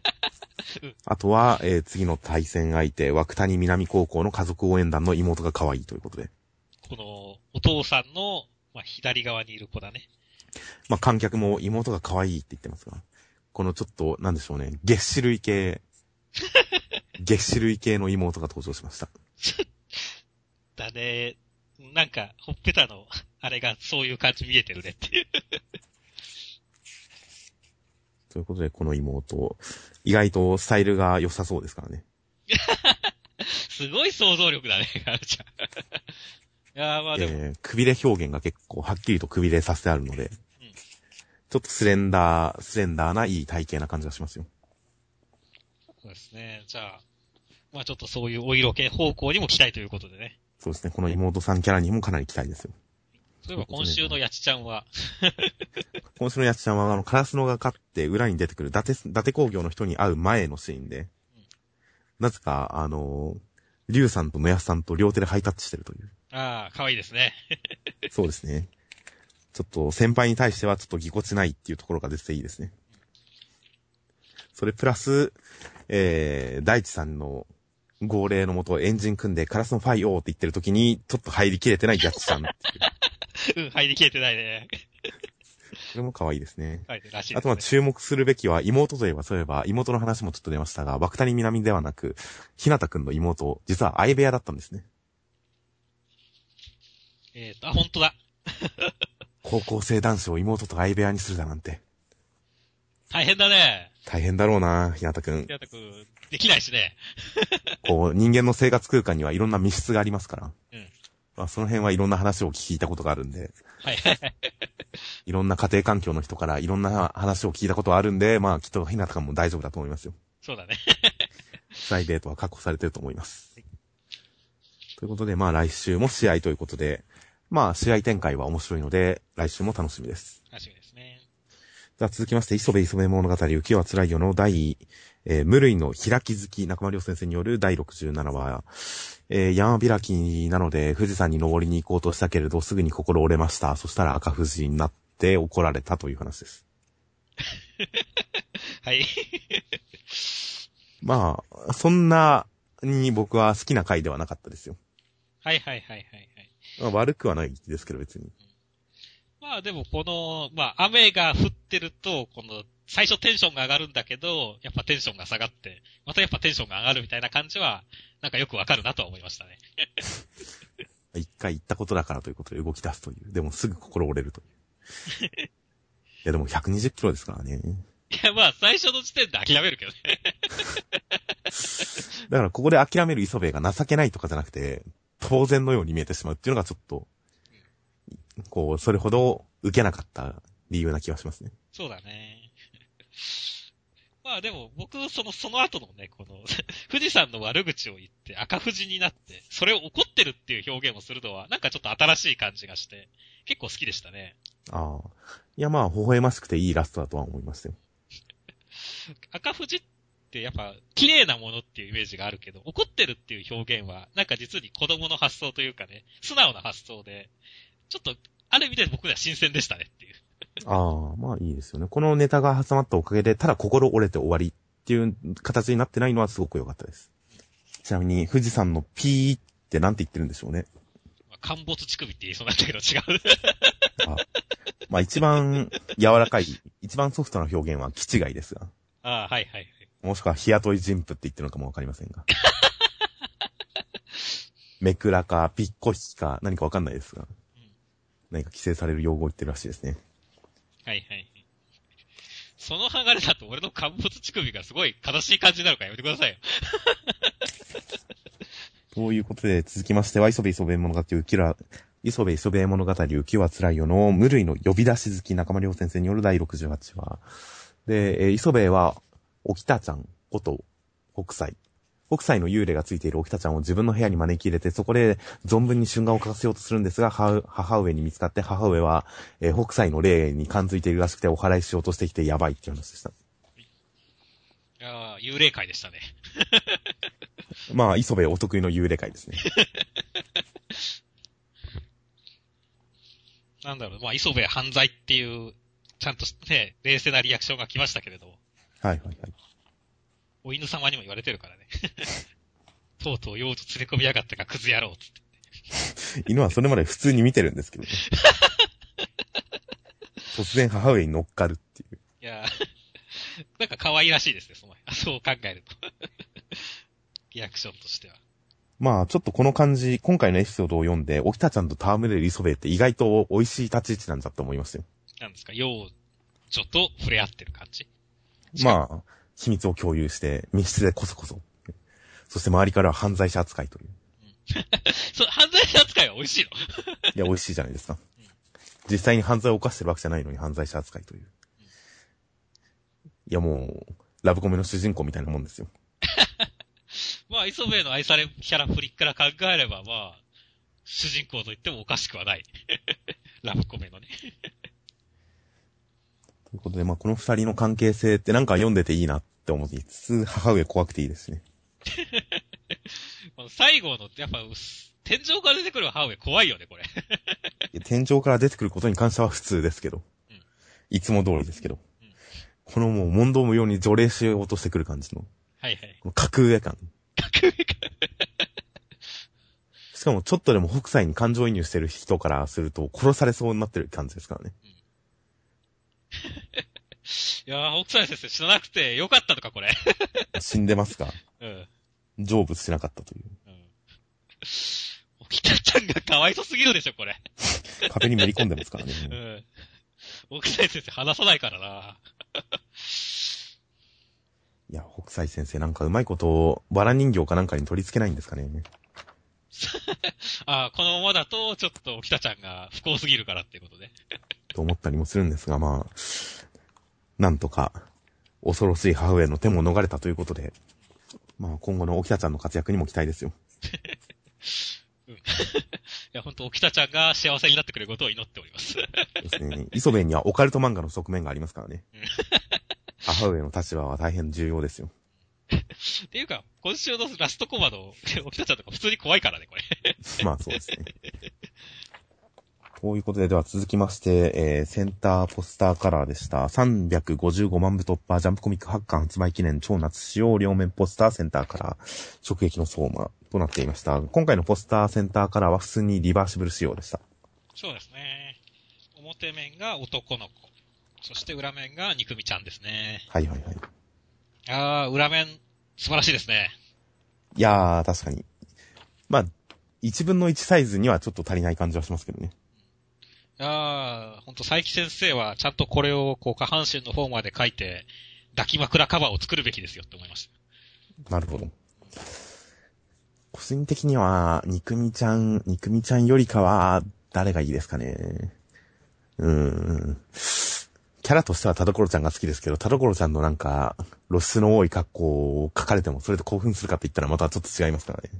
あとは、えー次の対戦相手、枠谷南高校の家族応援団の妹が可愛いということで。この、お父さんの、まあ、左側にいる子だね。まあ観客も妹が可愛いって言ってますが、このちょっと、なんでしょうね、月種類系、月種類系の妹が登場しました。だね。なんか、ほっぺたの、あれがそういう感じ見えてるねっていう。ということで、この妹、意外とスタイルが良さそうですからね。すごい想像力だね、ガルちゃん。いやーまあでも、えー、くびれ表現が結構はっきりとくびれさせてあるので、ちょっとスレンダー、スレンダーないい体型な感じがしますよ。そうですね。じゃあ、まあちょっとそういうお色気方向にも期待ということでね。そうですね、この妹さんキャラにもかなり期待ですよ。そういえば今週のやちちゃんは、今週のやつちゃんは、あの、カラスノが勝って裏に出てくる、伊達、伊達工業の人に会う前のシーンで、なぜか、あの、リュウさんと野安さんと両手でハイタッチしてるという。ああ、可愛いですね。そうですね。ちょっと先輩に対してはちょっとぎこちないっていうところが出てていいですね。それプラス、えー、大地さんの号令のもとエンジン組んでカラスのファイオーって言ってる時に、ちょっと入りきれてないやつさんっていう。うん、入りきれてないね。これも可愛いですね。はい、らしいね。あとは注目するべきは妹といえば、そういえば妹の話もちょっと出ましたが、爆谷南ではなく、ひなたくんの妹、実は相部屋だったんですね。えっ、と、あ、本当だ。高校生男子を妹と相部屋にするだなんて。大変だね。大変だろうな、ひなたくん。やたくん、できないしね。こう、人間の生活空間にはいろんな密室がありますから。うんまあ、その辺はいろんな話を聞いたことがあるんで、はい。いろんな家庭環境の人からいろんな話を聞いたことはあるんで、まあ、きっとひなたくんも大丈夫だと思いますよ。そうだね。プライベートは確保されてると思います。ということで、まあ来週も試合ということで、まあ試合展開は面白いので、来週も楽しみです。楽しみですね。じゃあ続きまして、磯部磯部物語、浮世は辛いよの第、えー無類の開き好き、中間良先生による第67話、えー山開きなので富士山に登りに行こうとしたけれど、すぐに心折れました。そしたら赤富士になって怒られたという話です。はい。まあ、そんなに僕は好きな回ではなかったですよ。はいはいはいはいはい。まあ、悪くはないですけど別に。まあでもこの、まあ雨が降ってると、この、最初テンションが上がるんだけど、やっぱテンションが下がって、またやっぱテンションが上がるみたいな感じは、なんかよくわかるなとは思いましたね。一回行ったことだからということで動き出すという。でもすぐ心折れるという。いやでも120キロですからね。いやまあ最初の時点で諦めるけどね。だからここで諦める磯部が情けないとかじゃなくて、当然のように見えてしまうっていうのがちょっと、こう、それほど受けなかった理由な気がしますね。そうだね。まあでも僕、その、その後のね、この、富士山の悪口を言って赤富士になって、それを怒ってるっていう表現をするのは、なんかちょっと新しい感じがして、結構好きでしたね。ああ。いやまあ、微笑ましくていいラストだとは思いましたよ。赤富士ってやっぱ綺麗なものっていうイメージがあるけど、怒ってるっていう表現は、なんか実に子供の発想というかね、素直な発想で、ちょっと、ある意味で僕には新鮮でしたねっていう。ああ、まあいいですよね。このネタが挟まったおかげで、ただ心折れて終わりっていう形になってないのはすごく良かったです。ちなみに、富士山のピーってなんて言ってるんでしょうね。まあ、陥没乳首って言いそうになったけど違う。あまあ一番柔らかい、一番ソフトな表現は気違いですが。ああ、はいはいはい。もしくは日雇い人夫って言ってるのかもわかりませんが。めくらか、ぴっこひきか、何かわかんないですが。何か規制される用語を言ってるらしいですね。はいはい。その流れだと俺の陥没乳首がすごい悲しい感じになるからやめてくださいよ。ということで、続きましては、磯部磯部物語浮きら、磯部磯部物語浮きは辛いよの無類の呼び出し好き中間良先生による第68話。で、えー磯部は、沖田ちゃんこと北斎。北斎の幽霊がついている沖田ちゃんを自分の部屋に招き入れて、そこで存分に春画を描かせようとするんですが、母母上に見つかって、母上は、えー北斎の霊に感づいているらしくて、お祓いしようとしてきてやばいっていう話でした。いやー幽霊会でしたね。まあ、磯部お得意の幽霊会ですね。なんだろう、まあ、磯部犯罪っていう、ちゃんとね、冷静なリアクションが来ましたけれど、はいはいはい。お犬様にも言われてるからね。とうとう用途連れ込みやがったか、クズ野郎っつって。犬はそれまで普通に見てるんですけどね。突然母上に乗っかるっていう。いやーなんか可愛らしいですね、その、そう考えると。リアクションとしては。まあ、ちょっとこの感じ、今回のエピソードを読んで、沖田ちゃんと戯れる磯部って意外と美味しい立ち位置なんだと思いますよ。なんですか、幼女と触れ合ってる感じ？まあ、秘密を共有して、密室でこそこそ。そして周りからは犯罪者扱いという。そう、犯罪者扱いは美味しいの？いや、美味しいじゃないですか。実際に犯罪を犯してるわけじゃないのに犯罪者扱いという。いや、もう、ラブコメの主人公みたいなもんですよ。まあ、磯部の愛されキャラフリックから考えれば、まあ、主人公と言ってもおかしくはない。ラブコメのね。ということで、まあ、この二人の関係性ってなんか読んでていいなって思いつつ、母上怖くていいですね。こ の最後の、やっぱ、天井から出てくる母上怖いよね、これ。天井から出てくることに関しては普通ですけど。うんいつも通りですけど。うんこのもう問答無用に除霊しようとしてくる感じの、はいはい。この格上感。格上か。しかもちょっとでも北斎に感情移入してる人からすると殺されそうになってる感じですからね。いやー、北斎先生死ななくてよかったのか、これ。死んでますが、うん。成仏しなかったという。うん。沖田ちゃんがかわいそすぎるでしょ、これ。壁にめり込んでますからね。うん。沖田先生話さないからな。いや、北斎先生なんかうまいことを、バラ人形かなんかに取り付けないんですかね。ああ、このままだと、ちょっと沖田ちゃんが不幸すぎるからっていうことで。と思ったりもするんですが、まあ、なんとか、恐ろしい母上の手も逃れたということで、まあ今後の沖田ちゃんの活躍にも期待ですよ。うん。いや、本当沖田ちゃんが幸せになってくれることを祈っております。ですね。磯部にはオカルト漫画の側面がありますからねうん。母上の立場は大変重要ですよ。っていうか、今週のラストコマの沖田ちゃんとか普通に怖いからね、これ。まあそうですね。ということで、では続きまして、えー、センターポスターカラーでした。355万部突破、ジャンプコミック8巻発売記念超夏仕様両面ポスターセンターカラー、直撃の相馬となっていました。今回のポスターセンターカラーは普通にリバーシブル仕様でした。そうですね。表面が男の子。そして裏面が肉みちゃんですね。はいはいはい。あー、裏面、素晴らしいですね。いやー、確かに。まあ、1分の1サイズにはちょっと足りない感じはしますけどね。あー、ほんと、佐伯先生はちゃんとこれをこう下半身の方まで書いて、抱き枕カバーを作るべきですよって思いました。なるほど。個人的には、肉みちゃん、肉みちゃんよりかは、誰がいいですかね。うーん。キャラとしては田所ちゃんが好きですけど、田所ちゃんのなんか、露出の多い格好を書かれても、それで興奮するかって言ったらまたちょっと違いますからね。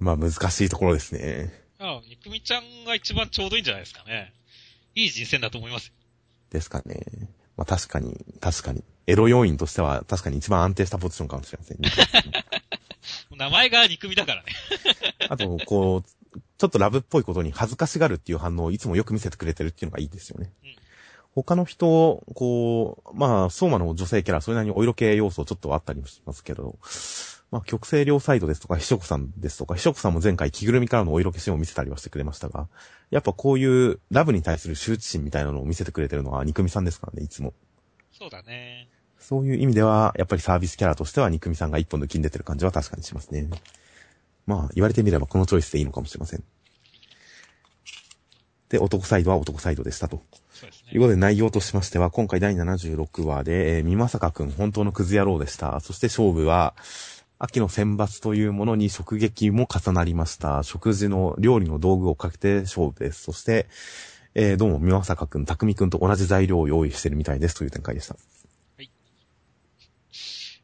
まあ難しいところですね。あー、肉みちゃんが一番ちょうどいいんじゃないですかね。いい人選だと思いますよ。ですかね。まあ確かに、確かに。エロ要因としては確かに一番安定したポジションかもしれませんね。名前が肉みだからね。あと、こう、ちょっとラブっぽいことに恥ずかしがるっていう反応をいつもよく見せてくれてるっていうのがいいですよね。うん他の人、こう、まあ、相馬の女性キャラ、それなりにお色気要素ちょっとあったりもしますけど、まあ、極性両サイドですとか、秘書子さんですとか、秘書子さんも前回着ぐるみからのお色気シーンを見せたりはしてくれましたが、やっぱこういうラブに対する羞恥心みたいなのを見せてくれてるのは憎みさんですからね、いつも。そうだね。そういう意味では、やっぱりサービスキャラとしては憎みさんが一本抜きに出てる感じは確かにしますね。まあ、言われてみればこのチョイスでいいのかもしれません。で、男サイドは男サイドでしたと。そうですね。ということで内容としましては、今回第76話で、えー、みまさかくん本当のクズ野郎でした。そして勝負は、秋の選抜というものに食撃も重なりました。食事の料理の道具をかけて勝負です。そして、えー、どうもみまさかくん、たくんと同じ材料を用意してるみたいですという展開でした。い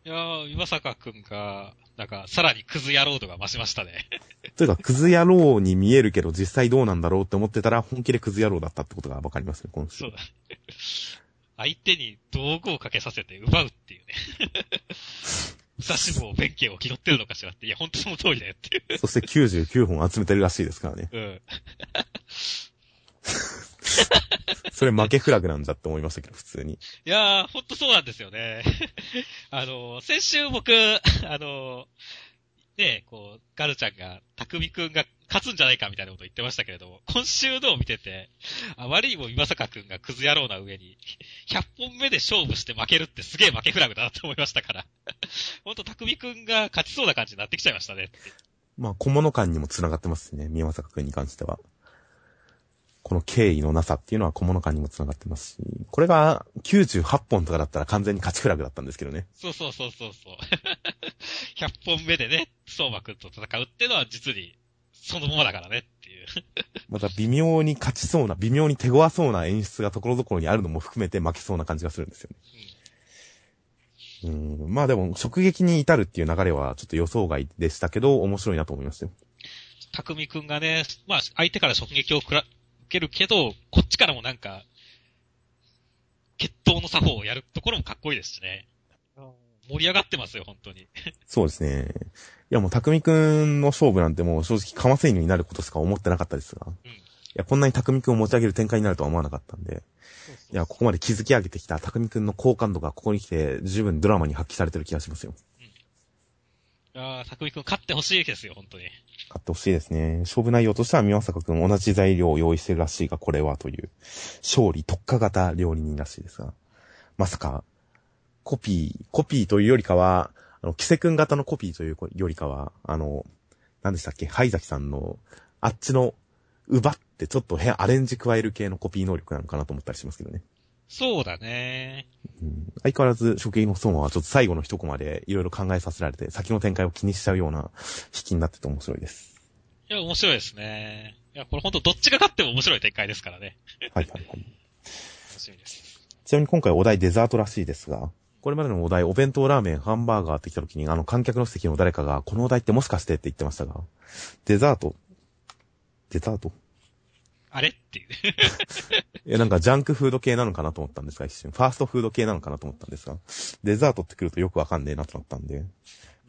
やー、岩坂くんが、なんか、さらにクズ野郎度が増しましたね。というか、クズ野郎に見えるけど、実際どうなんだろうって思ってたら、本気でクズ野郎だったってことがわかりますね、今週。そうだ。相手に道具をかけさせて奪うっていうね。武蔵坊弁慶を気取ってるのかしらって。いや、ほんとその通りだよっていう。そして99本集めてるらしいですからね。うん。それ負けフラグなんだって思いましたけど、普通に。いやー、ほんとそうなんですよね。あの、先週僕、あの、ね、こう、ガルちゃんが、たくみくんが勝つんじゃないかみたいなこと言ってましたけれども、今週のを見てて、あまりにも今坂くんがクズ野郎な上に、100本目で勝負して負けるってすげえ負けフラグだなって思いましたから、ほんとたくんが勝ちそうな感じになってきちゃいましたね。まあ、小物感にも繋がってますしね、宮坂くんに関しては。この敬意のなさっていうのは小物感にも繋がってますし、これが98本とかだったら完全に勝ちフラグだったんですけどね。そうそうそうそうそう。100本目でね、相馬くんと戦うっていうのは実に、そのままだからねっていう。また微妙に勝ちそうな、微妙に手強そうな演出がところどころにあるのも含めて負けそうな感じがするんですよね。うん、まあでも、直撃に至るっていう流れはちょっと予想外でしたけど、面白いなと思いましたよ。たくみくんがね、まあ、相手から直撃をくら受けるけど、こっちからもなんか、決闘の作法をやるところもかっこいいですしね。盛り上がってますよ、本当に。そうですね。いやもう、匠くんの勝負なんてもう正直かませ犬になることしか思ってなかったですが。うん。いや、こんなに匠くんを持ち上げる展開になるとは思わなかったんで。いや、ここまで築き上げてきた匠くんの好感度がここに来て十分ドラマに発揮されてる気がしますよ。いやー、たくみくん勝ってほしいですよ、本当に。買ってほしいですね。勝負内容としては宮坂くん同じ材料を用意してるらしいが、これはという、勝利特化型料理人らしいですが。まさか、コピー、コピーというよりかは、あの、キセくん型のコピーというよりかは、あの、何でしたっけ、ハイザキさんの、あっちの、奪ってちょっと変アレンジ加える系のコピー能力なのかなと思ったりしますけどね。そうだね。うん、相変わらず、初期の相馬はちょっと最後の一コマでいろいろ考えさせられて、先の展開を気にしちゃうような引きになってて面白いです。いや、面白いですね。いや、これ本当どっちが勝っても面白い展開ですからね。はいはいはい。楽しみです。ちなみに今回お題デザートらしいですが、これまでのお題、お弁当ラーメン、ハンバーガーって来た時に、あの観客の席の誰かが、このお題ってもしかしてって言ってましたが、デザート？デザート？あれ？っていう。いや、なんかジャンクフード系なのかなと思ったんですが、一瞬。ファーストフード系なのかなと思ったんですが、デザートって来るとよくわかんねえなとなったんで、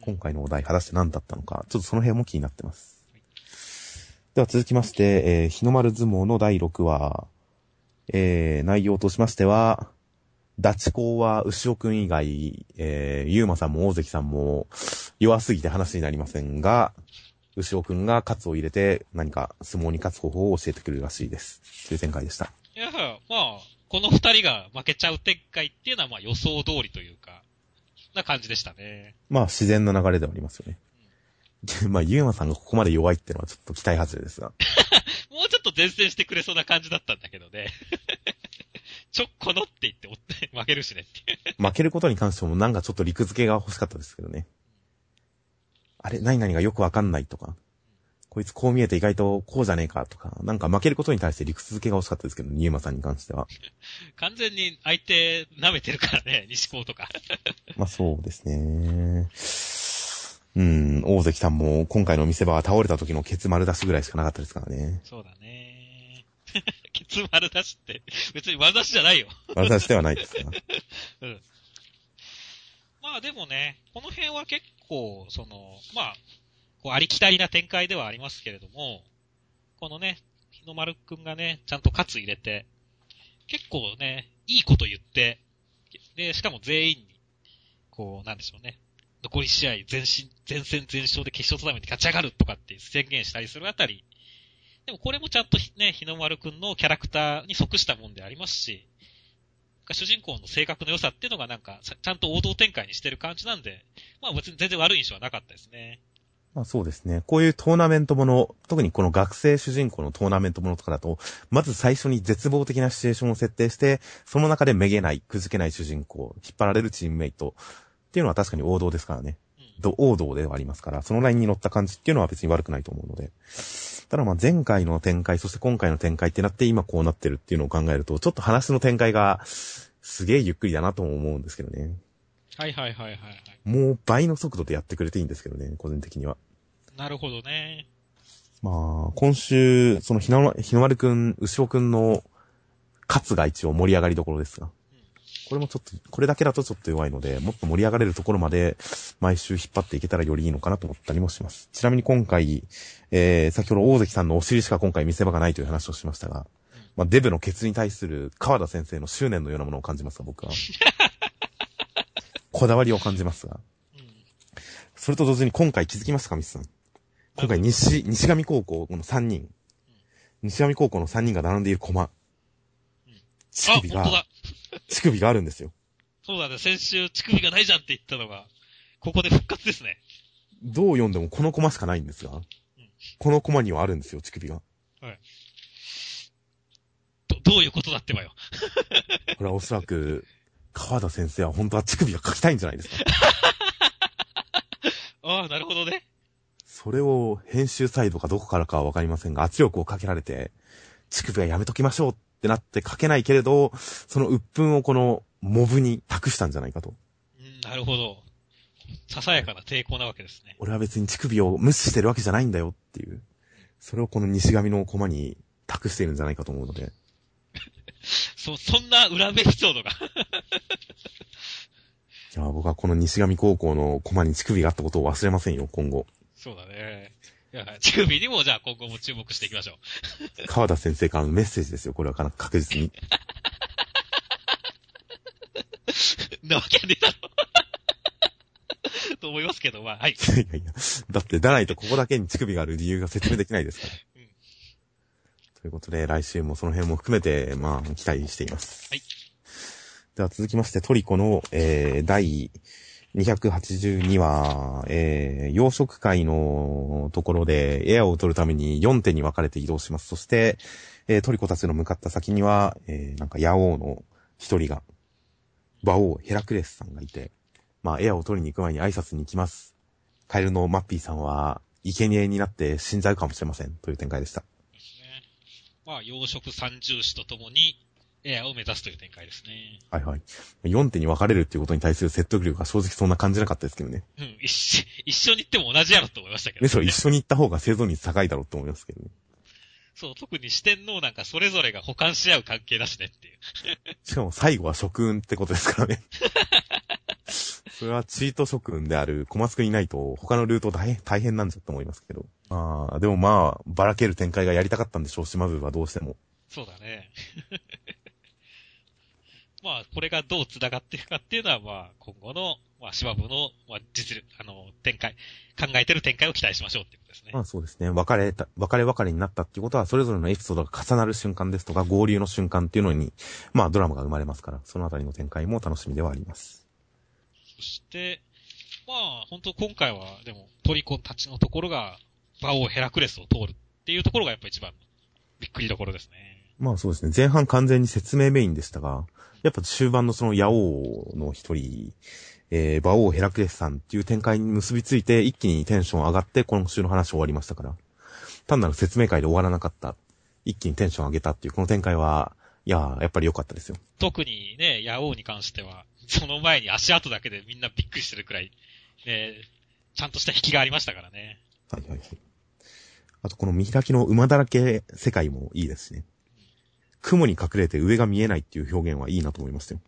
今回のお題、果たして何だったのか、ちょっとその辺も気になってます。では続きまして、えー、日の丸相撲の第6話、えー、内容としましては、ダチ公は牛尾くん以外、えー、ゆうまさんも大関さんも弱すぎて話になりませんが、牛尾くんがカツを入れて何か相撲に勝つ方法を教えてくれるらしいです。という展開でした。いや、まあ、この二人が負けちゃう展開っていうのはまあ予想通りというか、な感じでしたね。まあ自然な流れではありますよね。でまあ、ゆうまさんがここまで弱いってのはちょっと期待外れですが。もうちょっと前線してくれそうな感じだったんだけどね。ちょ、このって言っておって負けるしねって。負けることに関してもなんかちょっと陸付けが欲しかったですけどね。あれ、何々がよくわかんないとか。こいつこう見えて意外とこうじゃねえかとか。なんか負けることに対して陸付けが欲しかったですけど、ゆうまさんに関しては。完全に相手舐めてるからね、西高とか。まあそうですね。うん、大関さんも今回の見せ場は倒れた時のケツ丸出しぐらいしかなかったですからね。そうだね。ケツ丸出しって、別に丸出しじゃないよ。丸出しではないですが。うん。まあでもね、この辺は結構、その、まあ、こうありきたりな展開ではありますけれども、このね、日の丸くんがね、ちゃんと勝つ入れて、結構ね、いいこと言って、で、しかも全員に、こう、なんでしょうね、残り試合全身、全戦全勝で決勝トーナメント勝ち上がるとかって宣言したりするあたり、でもこれもちゃんとね、日の丸くんのキャラクターに即したもんでありますし、主人公の性格の良さっていうのがなんか、ちゃんと王道展開にしてる感じなんで、まあ別に全然悪い印象はなかったですね。まあそうですね。こういうトーナメントもの、特にこの学生主人公のトーナメントものとかだと、まず最初に絶望的なシチュエーションを設定して、その中でめげない、くじけない主人公、引っ張られるチームメイトっていうのは確かに王道ですからね。うん。ど王道ではありますから、そのラインに乗った感じっていうのは別に悪くないと思うので。ただまあ前回の展開、そして今回の展開ってなって今こうなってるっていうのを考えると、ちょっと話の展開がすげえゆっくりだなとも思うんですけどね。はいはいはいはいはい。もう倍の速度でやってくれていいんですけどね、個人的には。なるほどね。まあ、今週、その日の丸くん、牛尾くんの勝つが一応盛り上がりどころですが。これもちょっと、これだけだとちょっと弱いので、もっと盛り上がれるところまで毎週引っ張っていけたらよりいいのかなと思ったりもします。ちなみに今回、えー、先ほど大関さんのお尻しか今回見せ場がないという話をしましたが、まあ、デブのケツに対する川田先生の執念のようなものを感じますが、僕は。こだわりを感じますが。うん。それと同時に今回気づきましたか、ミスさん。今回西、西上高校の3人。西上高校の3人が並んでいる駒うん。乳あ、首が。乳首があるんですよ。そうだね。先週、乳首がないじゃんって言ったのが、ここで復活ですね。どう読んでもこの駒しかないんですが、この駒にはあるんですよ、乳首が。ど、どういうことだってばよ。これはおそらく、川田先生は本当は乳首が書きたいんじゃないですか。ああ、なるほどね。それを編集サイドかどこからかはわかりませんが、圧力をかけられて、乳首はやめときましょうってなって書けないけれど、その鬱憤をこのモブに託したんじゃないかと。うん、なるほど。ささやかな抵抗なわけですね。俺は別に乳首を無視してるわけじゃないんだよっていう。それをこの西上の駒に託しているんじゃないかと思うので。そ、そんな裏エピソードが。いや、僕はこの西上高校の駒に乳首があったことを忘れませんよ、今後。そうだね。乳首にもじゃあ今後も注目していきましょう。川田先生からのメッセージですよ、これはかな確実に。なわけねえだろ。と思いますけど、まあ、はい。い やいやいや。だって、だないとここだけに乳首がある理由が説明できないですから。うんということで、来週もその辺も含めて、まあ、期待しています。はい。では続きまして、トリコの、えー、第282話、えー、養殖会のところでエアを取るために4手に分かれて移動します。そして、えー、トリコたちの向かった先には、えー、なんか、ヤオウの一人が、馬王ヘラクレスさんがいて、まあ、エアを取りに行く前に挨拶に行きます。カエルのマッピーさんは、生贄になって死んじゃうかもしれません。という展開でした。ですね。まあ、養殖三重視とともに、エアを目指すという展開ですね。はいはい。4手に分かれるっていうことに対する説得力が正直そんな感じなかったですけどね。うん、一緒、一緒に行っても同じやろと思いましたけど、ね、そう、一緒に行った方が生存率高いだろうと思いますけどね。そう、特に四天王なんかそれぞれが補完し合う関係だしねっていう。しかも最後は諸君ってことですからね。それはチート諸君である小松くんいないと他のルート大変、大変なんじゃと思いますけど。ああ、でもまあ、ばらける展開がやりたかったんでしょう、島部はどうしても。そうだね。まあ、これがどう繋がっていくかっていうのは、まあ、今後の、まあ、芝部の、まあ、実力、あの、展開、考えてる展開を期待しましょうっていうことですね。まあそうですね。別れた、別れ別れになったっていうことは、それぞれのエピソードが重なる瞬間ですとか、合流の瞬間っていうのに、まあドラマが生まれますから、そのあたりの展開も楽しみではあります。そして、まあ、本当今回は、でも、トリコたちのところが、バオヘラクレスを通るっていうところがやっぱ一番、びっくりどころですね。まあそうですね。前半完全に説明メインでしたが、やっぱ終盤のそのヤオウの一人、えー、馬王ヘラクレスさんっていう展開に結びついて、一気にテンション上がって、今週の話終わりましたから。単なる説明会で終わらなかった。一気にテンション上げたっていう、この展開は、いやー、やっぱり良かったですよ。特にね、ヤオウに関しては、その前に足跡だけでみんなびっくりしてるくらい、ね、ちゃんとした引きがありましたからね。はいはいはい。あとこの見開きの馬だらけ世界もいいですしね。雲に隠れて上が見えないっていう表現はいいなと思いましたよ。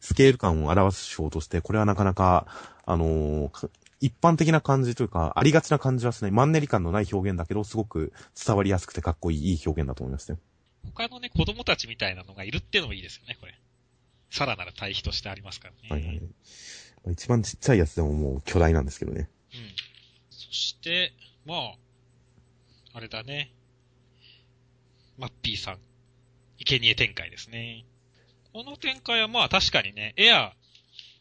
スケール感を表す手法として、これはなかなか、あのーか一般的な感じというか、ありがちな感じはしない、マンネリ感のない表現だけど、すごく伝わりやすくてかっこいい、いい表現だと思いましたよ。他のね、子供たちみたいなのがいるっていうのもいいですよね、これ。さらなる対比としてありますからね。はいはい。一番ちっちゃいやつでももう巨大なんですけどね。うん。そして、まあ、あれだね。マッピーさん、生贄展開ですね。この展開はまあ確かにね、エア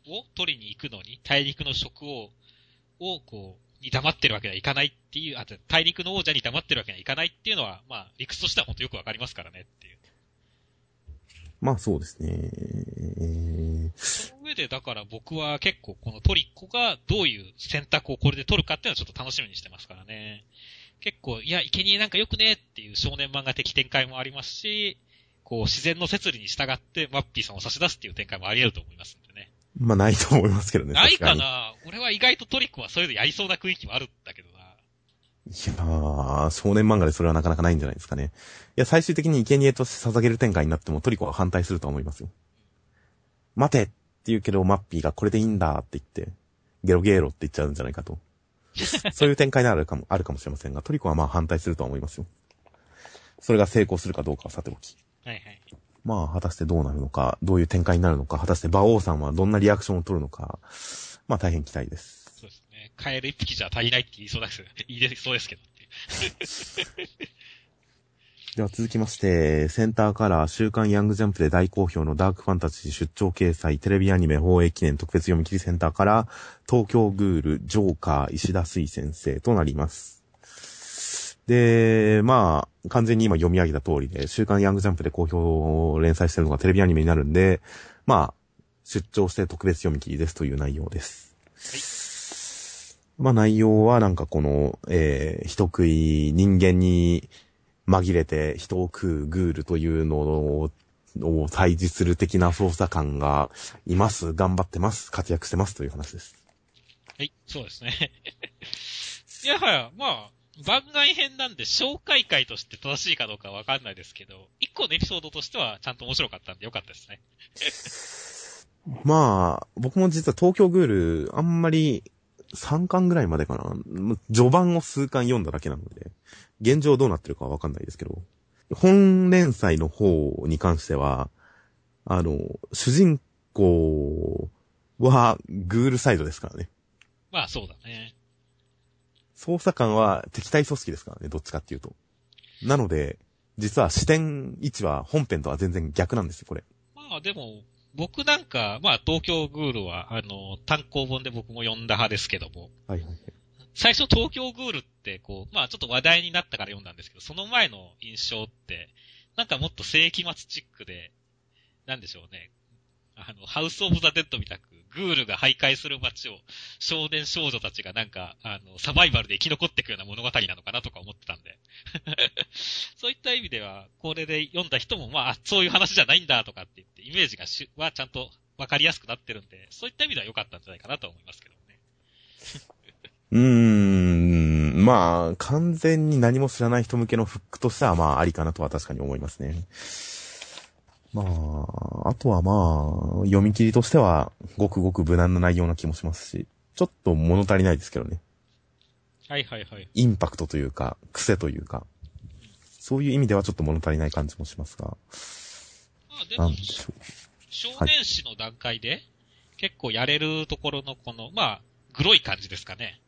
を取りに行くのに、大陸の食を、をこう、に黙ってるわけにはいかないっていう、あと大陸の王者に黙ってるわけにはいかないっていうのは、まあ、理屈としては本当よくわかりますからねっていう。まあそうですね。えーその上で、だから僕は結構このトリッコがどういう選択をこれで取るかっていうのはちょっと楽しみにしてますからね。結構、いや、生贄なんかよくねっていう少年漫画的展開もありますし、こう、自然の摂理に従ってマッピーさんを差し出すっていう展開もあり得ると思いますんでね。まあないと思いますけどね。ないかな？俺は意外とトリッコはそういうのやりそうな雰囲気もあるんだけどな。いやー、少年漫画でそれはなかなかないんじゃないですかね。いや、最終的に生贄として捧げる展開になってもトリコは反対すると思いますよ。待てって言うけど、マッピーがこれでいいんだって言って、ゲロゲロって言っちゃうんじゃないかと。そういう展開になるかも、あるかもしれませんが、トリコはまあ反対するとは思いますよ。それが成功するかどうかはさておき。はいはい。まあ、果たしてどうなるのか、どういう展開になるのか、果たして馬王さんはどんなリアクションを取るのか、まあ大変期待です。そうですね。カエル一匹じゃ足りないって言いそうだけど、言いそうですけど。では続きまして、センターカラー、週刊ヤングジャンプで大好評のダークファンタジー出張掲載、テレビアニメ放映記念特別読み切りセンターカラー、東京グール、ジョーカー、石田水先生となります。で、まあ、完全に今読み上げた通りで、週刊ヤングジャンプで好評連載してるのがテレビアニメになるんで、まあ、出張して特別読み切りですという内容です。まあ内容はなんかこの、えー、人食い人間に紛れて人を食うグールというのを、を対峙する的な捜査官がいます。頑張ってます。活躍してますという話です。はい、そうですね。いやはや、まあ、番外編なんで紹介会として正しいかどうかわかんないですけど、一個のエピソードとしてはちゃんと面白かったんでよかったですね。まあ、僕も実は東京グール、あんまり3巻ぐらいまでかな。序盤を数巻読んだだけなので、現状どうなってるかはわかんないですけど、本連載の方に関しては、あの、主人公はグールサイドですからね。まあそうだね。捜査官は敵対組織ですからね、どっちかっていうと。なので、実は視点位置は本編とは全然逆なんですよ、これ。まあでも、僕なんか、まあ東京グールは、あの、単行本で僕も読んだ派ですけども、はいはいはい。最初東京グールって、こう、まあちょっと話題になったから読んだんですけど、その前の印象って、なんかもっと世紀末チックで、なんでしょうね。あの、ハウス・オブ・ザ・デッドみたく、グールが徘徊する街を少年少女たちがなんか、あの、サバイバルで生き残っていくような物語なのかなとか思ってたんで。そういった意味では、これで読んだ人も、まあ、そういう話じゃないんだとかって言って、イメージがしはちゃんとわかりやすくなってるんで、そういった意味では良かったんじゃないかなと思いますけどね。うーん、まあ、完全に何も知らない人向けのフックとしては、まあ、ありかなとは確かに思いますね。まあ、あとはまあ、読み切りとしては、ごくごく無難な内容な気もしますし、ちょっと物足りないですけどね。はいはいはい。インパクトというか、癖というか、そういう意味ではちょっと物足りない感じもしますが、まあでもで、少年誌の段階で、結構やれるところのこの、まあ、グロい感じですかね。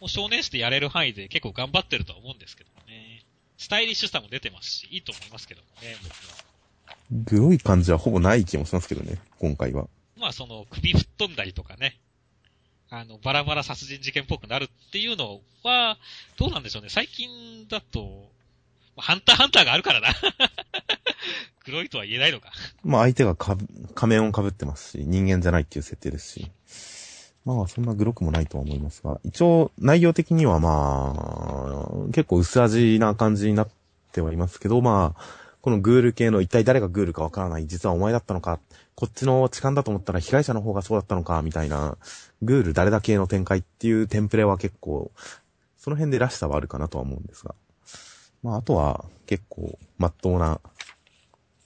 もう少年誌でやれる範囲で結構頑張ってるとは思うんですけどね。スタイリッシュさも出てますし、いいと思いますけどもね、僕は。う。グロい感じはほぼない気もしますけどね、今回は。まあその、首吹っ飛んだりとかね。あの、バラバラ殺人事件っぽくなるっていうのは、どうなんでしょうね。最近だと、まあハンターハンターがあるからな。黒いとは言えないのか。まあ相手がかぶ仮面を被ってますし、人間じゃないっていう設定ですし。まあそんなグロくもないとは思いますが、一応内容的にはまあ、結構薄味な感じになってはいますけど、まあ、このグール系の一体誰がグールかわからない、実はお前だったのか、こっちの痴漢だと思ったら被害者の方がそうだったのか、みたいな、グール誰だ系の展開っていうテンプレは結構、その辺でらしさはあるかなとは思うんですが。まああとは結構、まっとうな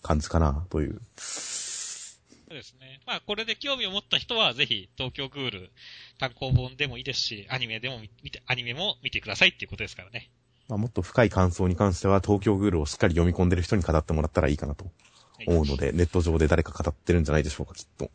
感じかな、という。そうですね。まあ、これで興味を持った人は、ぜひ、東京グール、単行本でもいいですし、アニメでも見て、アニメも見てくださいっていうことですからね。まあ、もっと深い感想に関しては、東京グールをしっかり読み込んでる人に語ってもらったらいいかなとはい思うので、ネット上で誰か語ってるんじゃないでしょうか、きっと。はい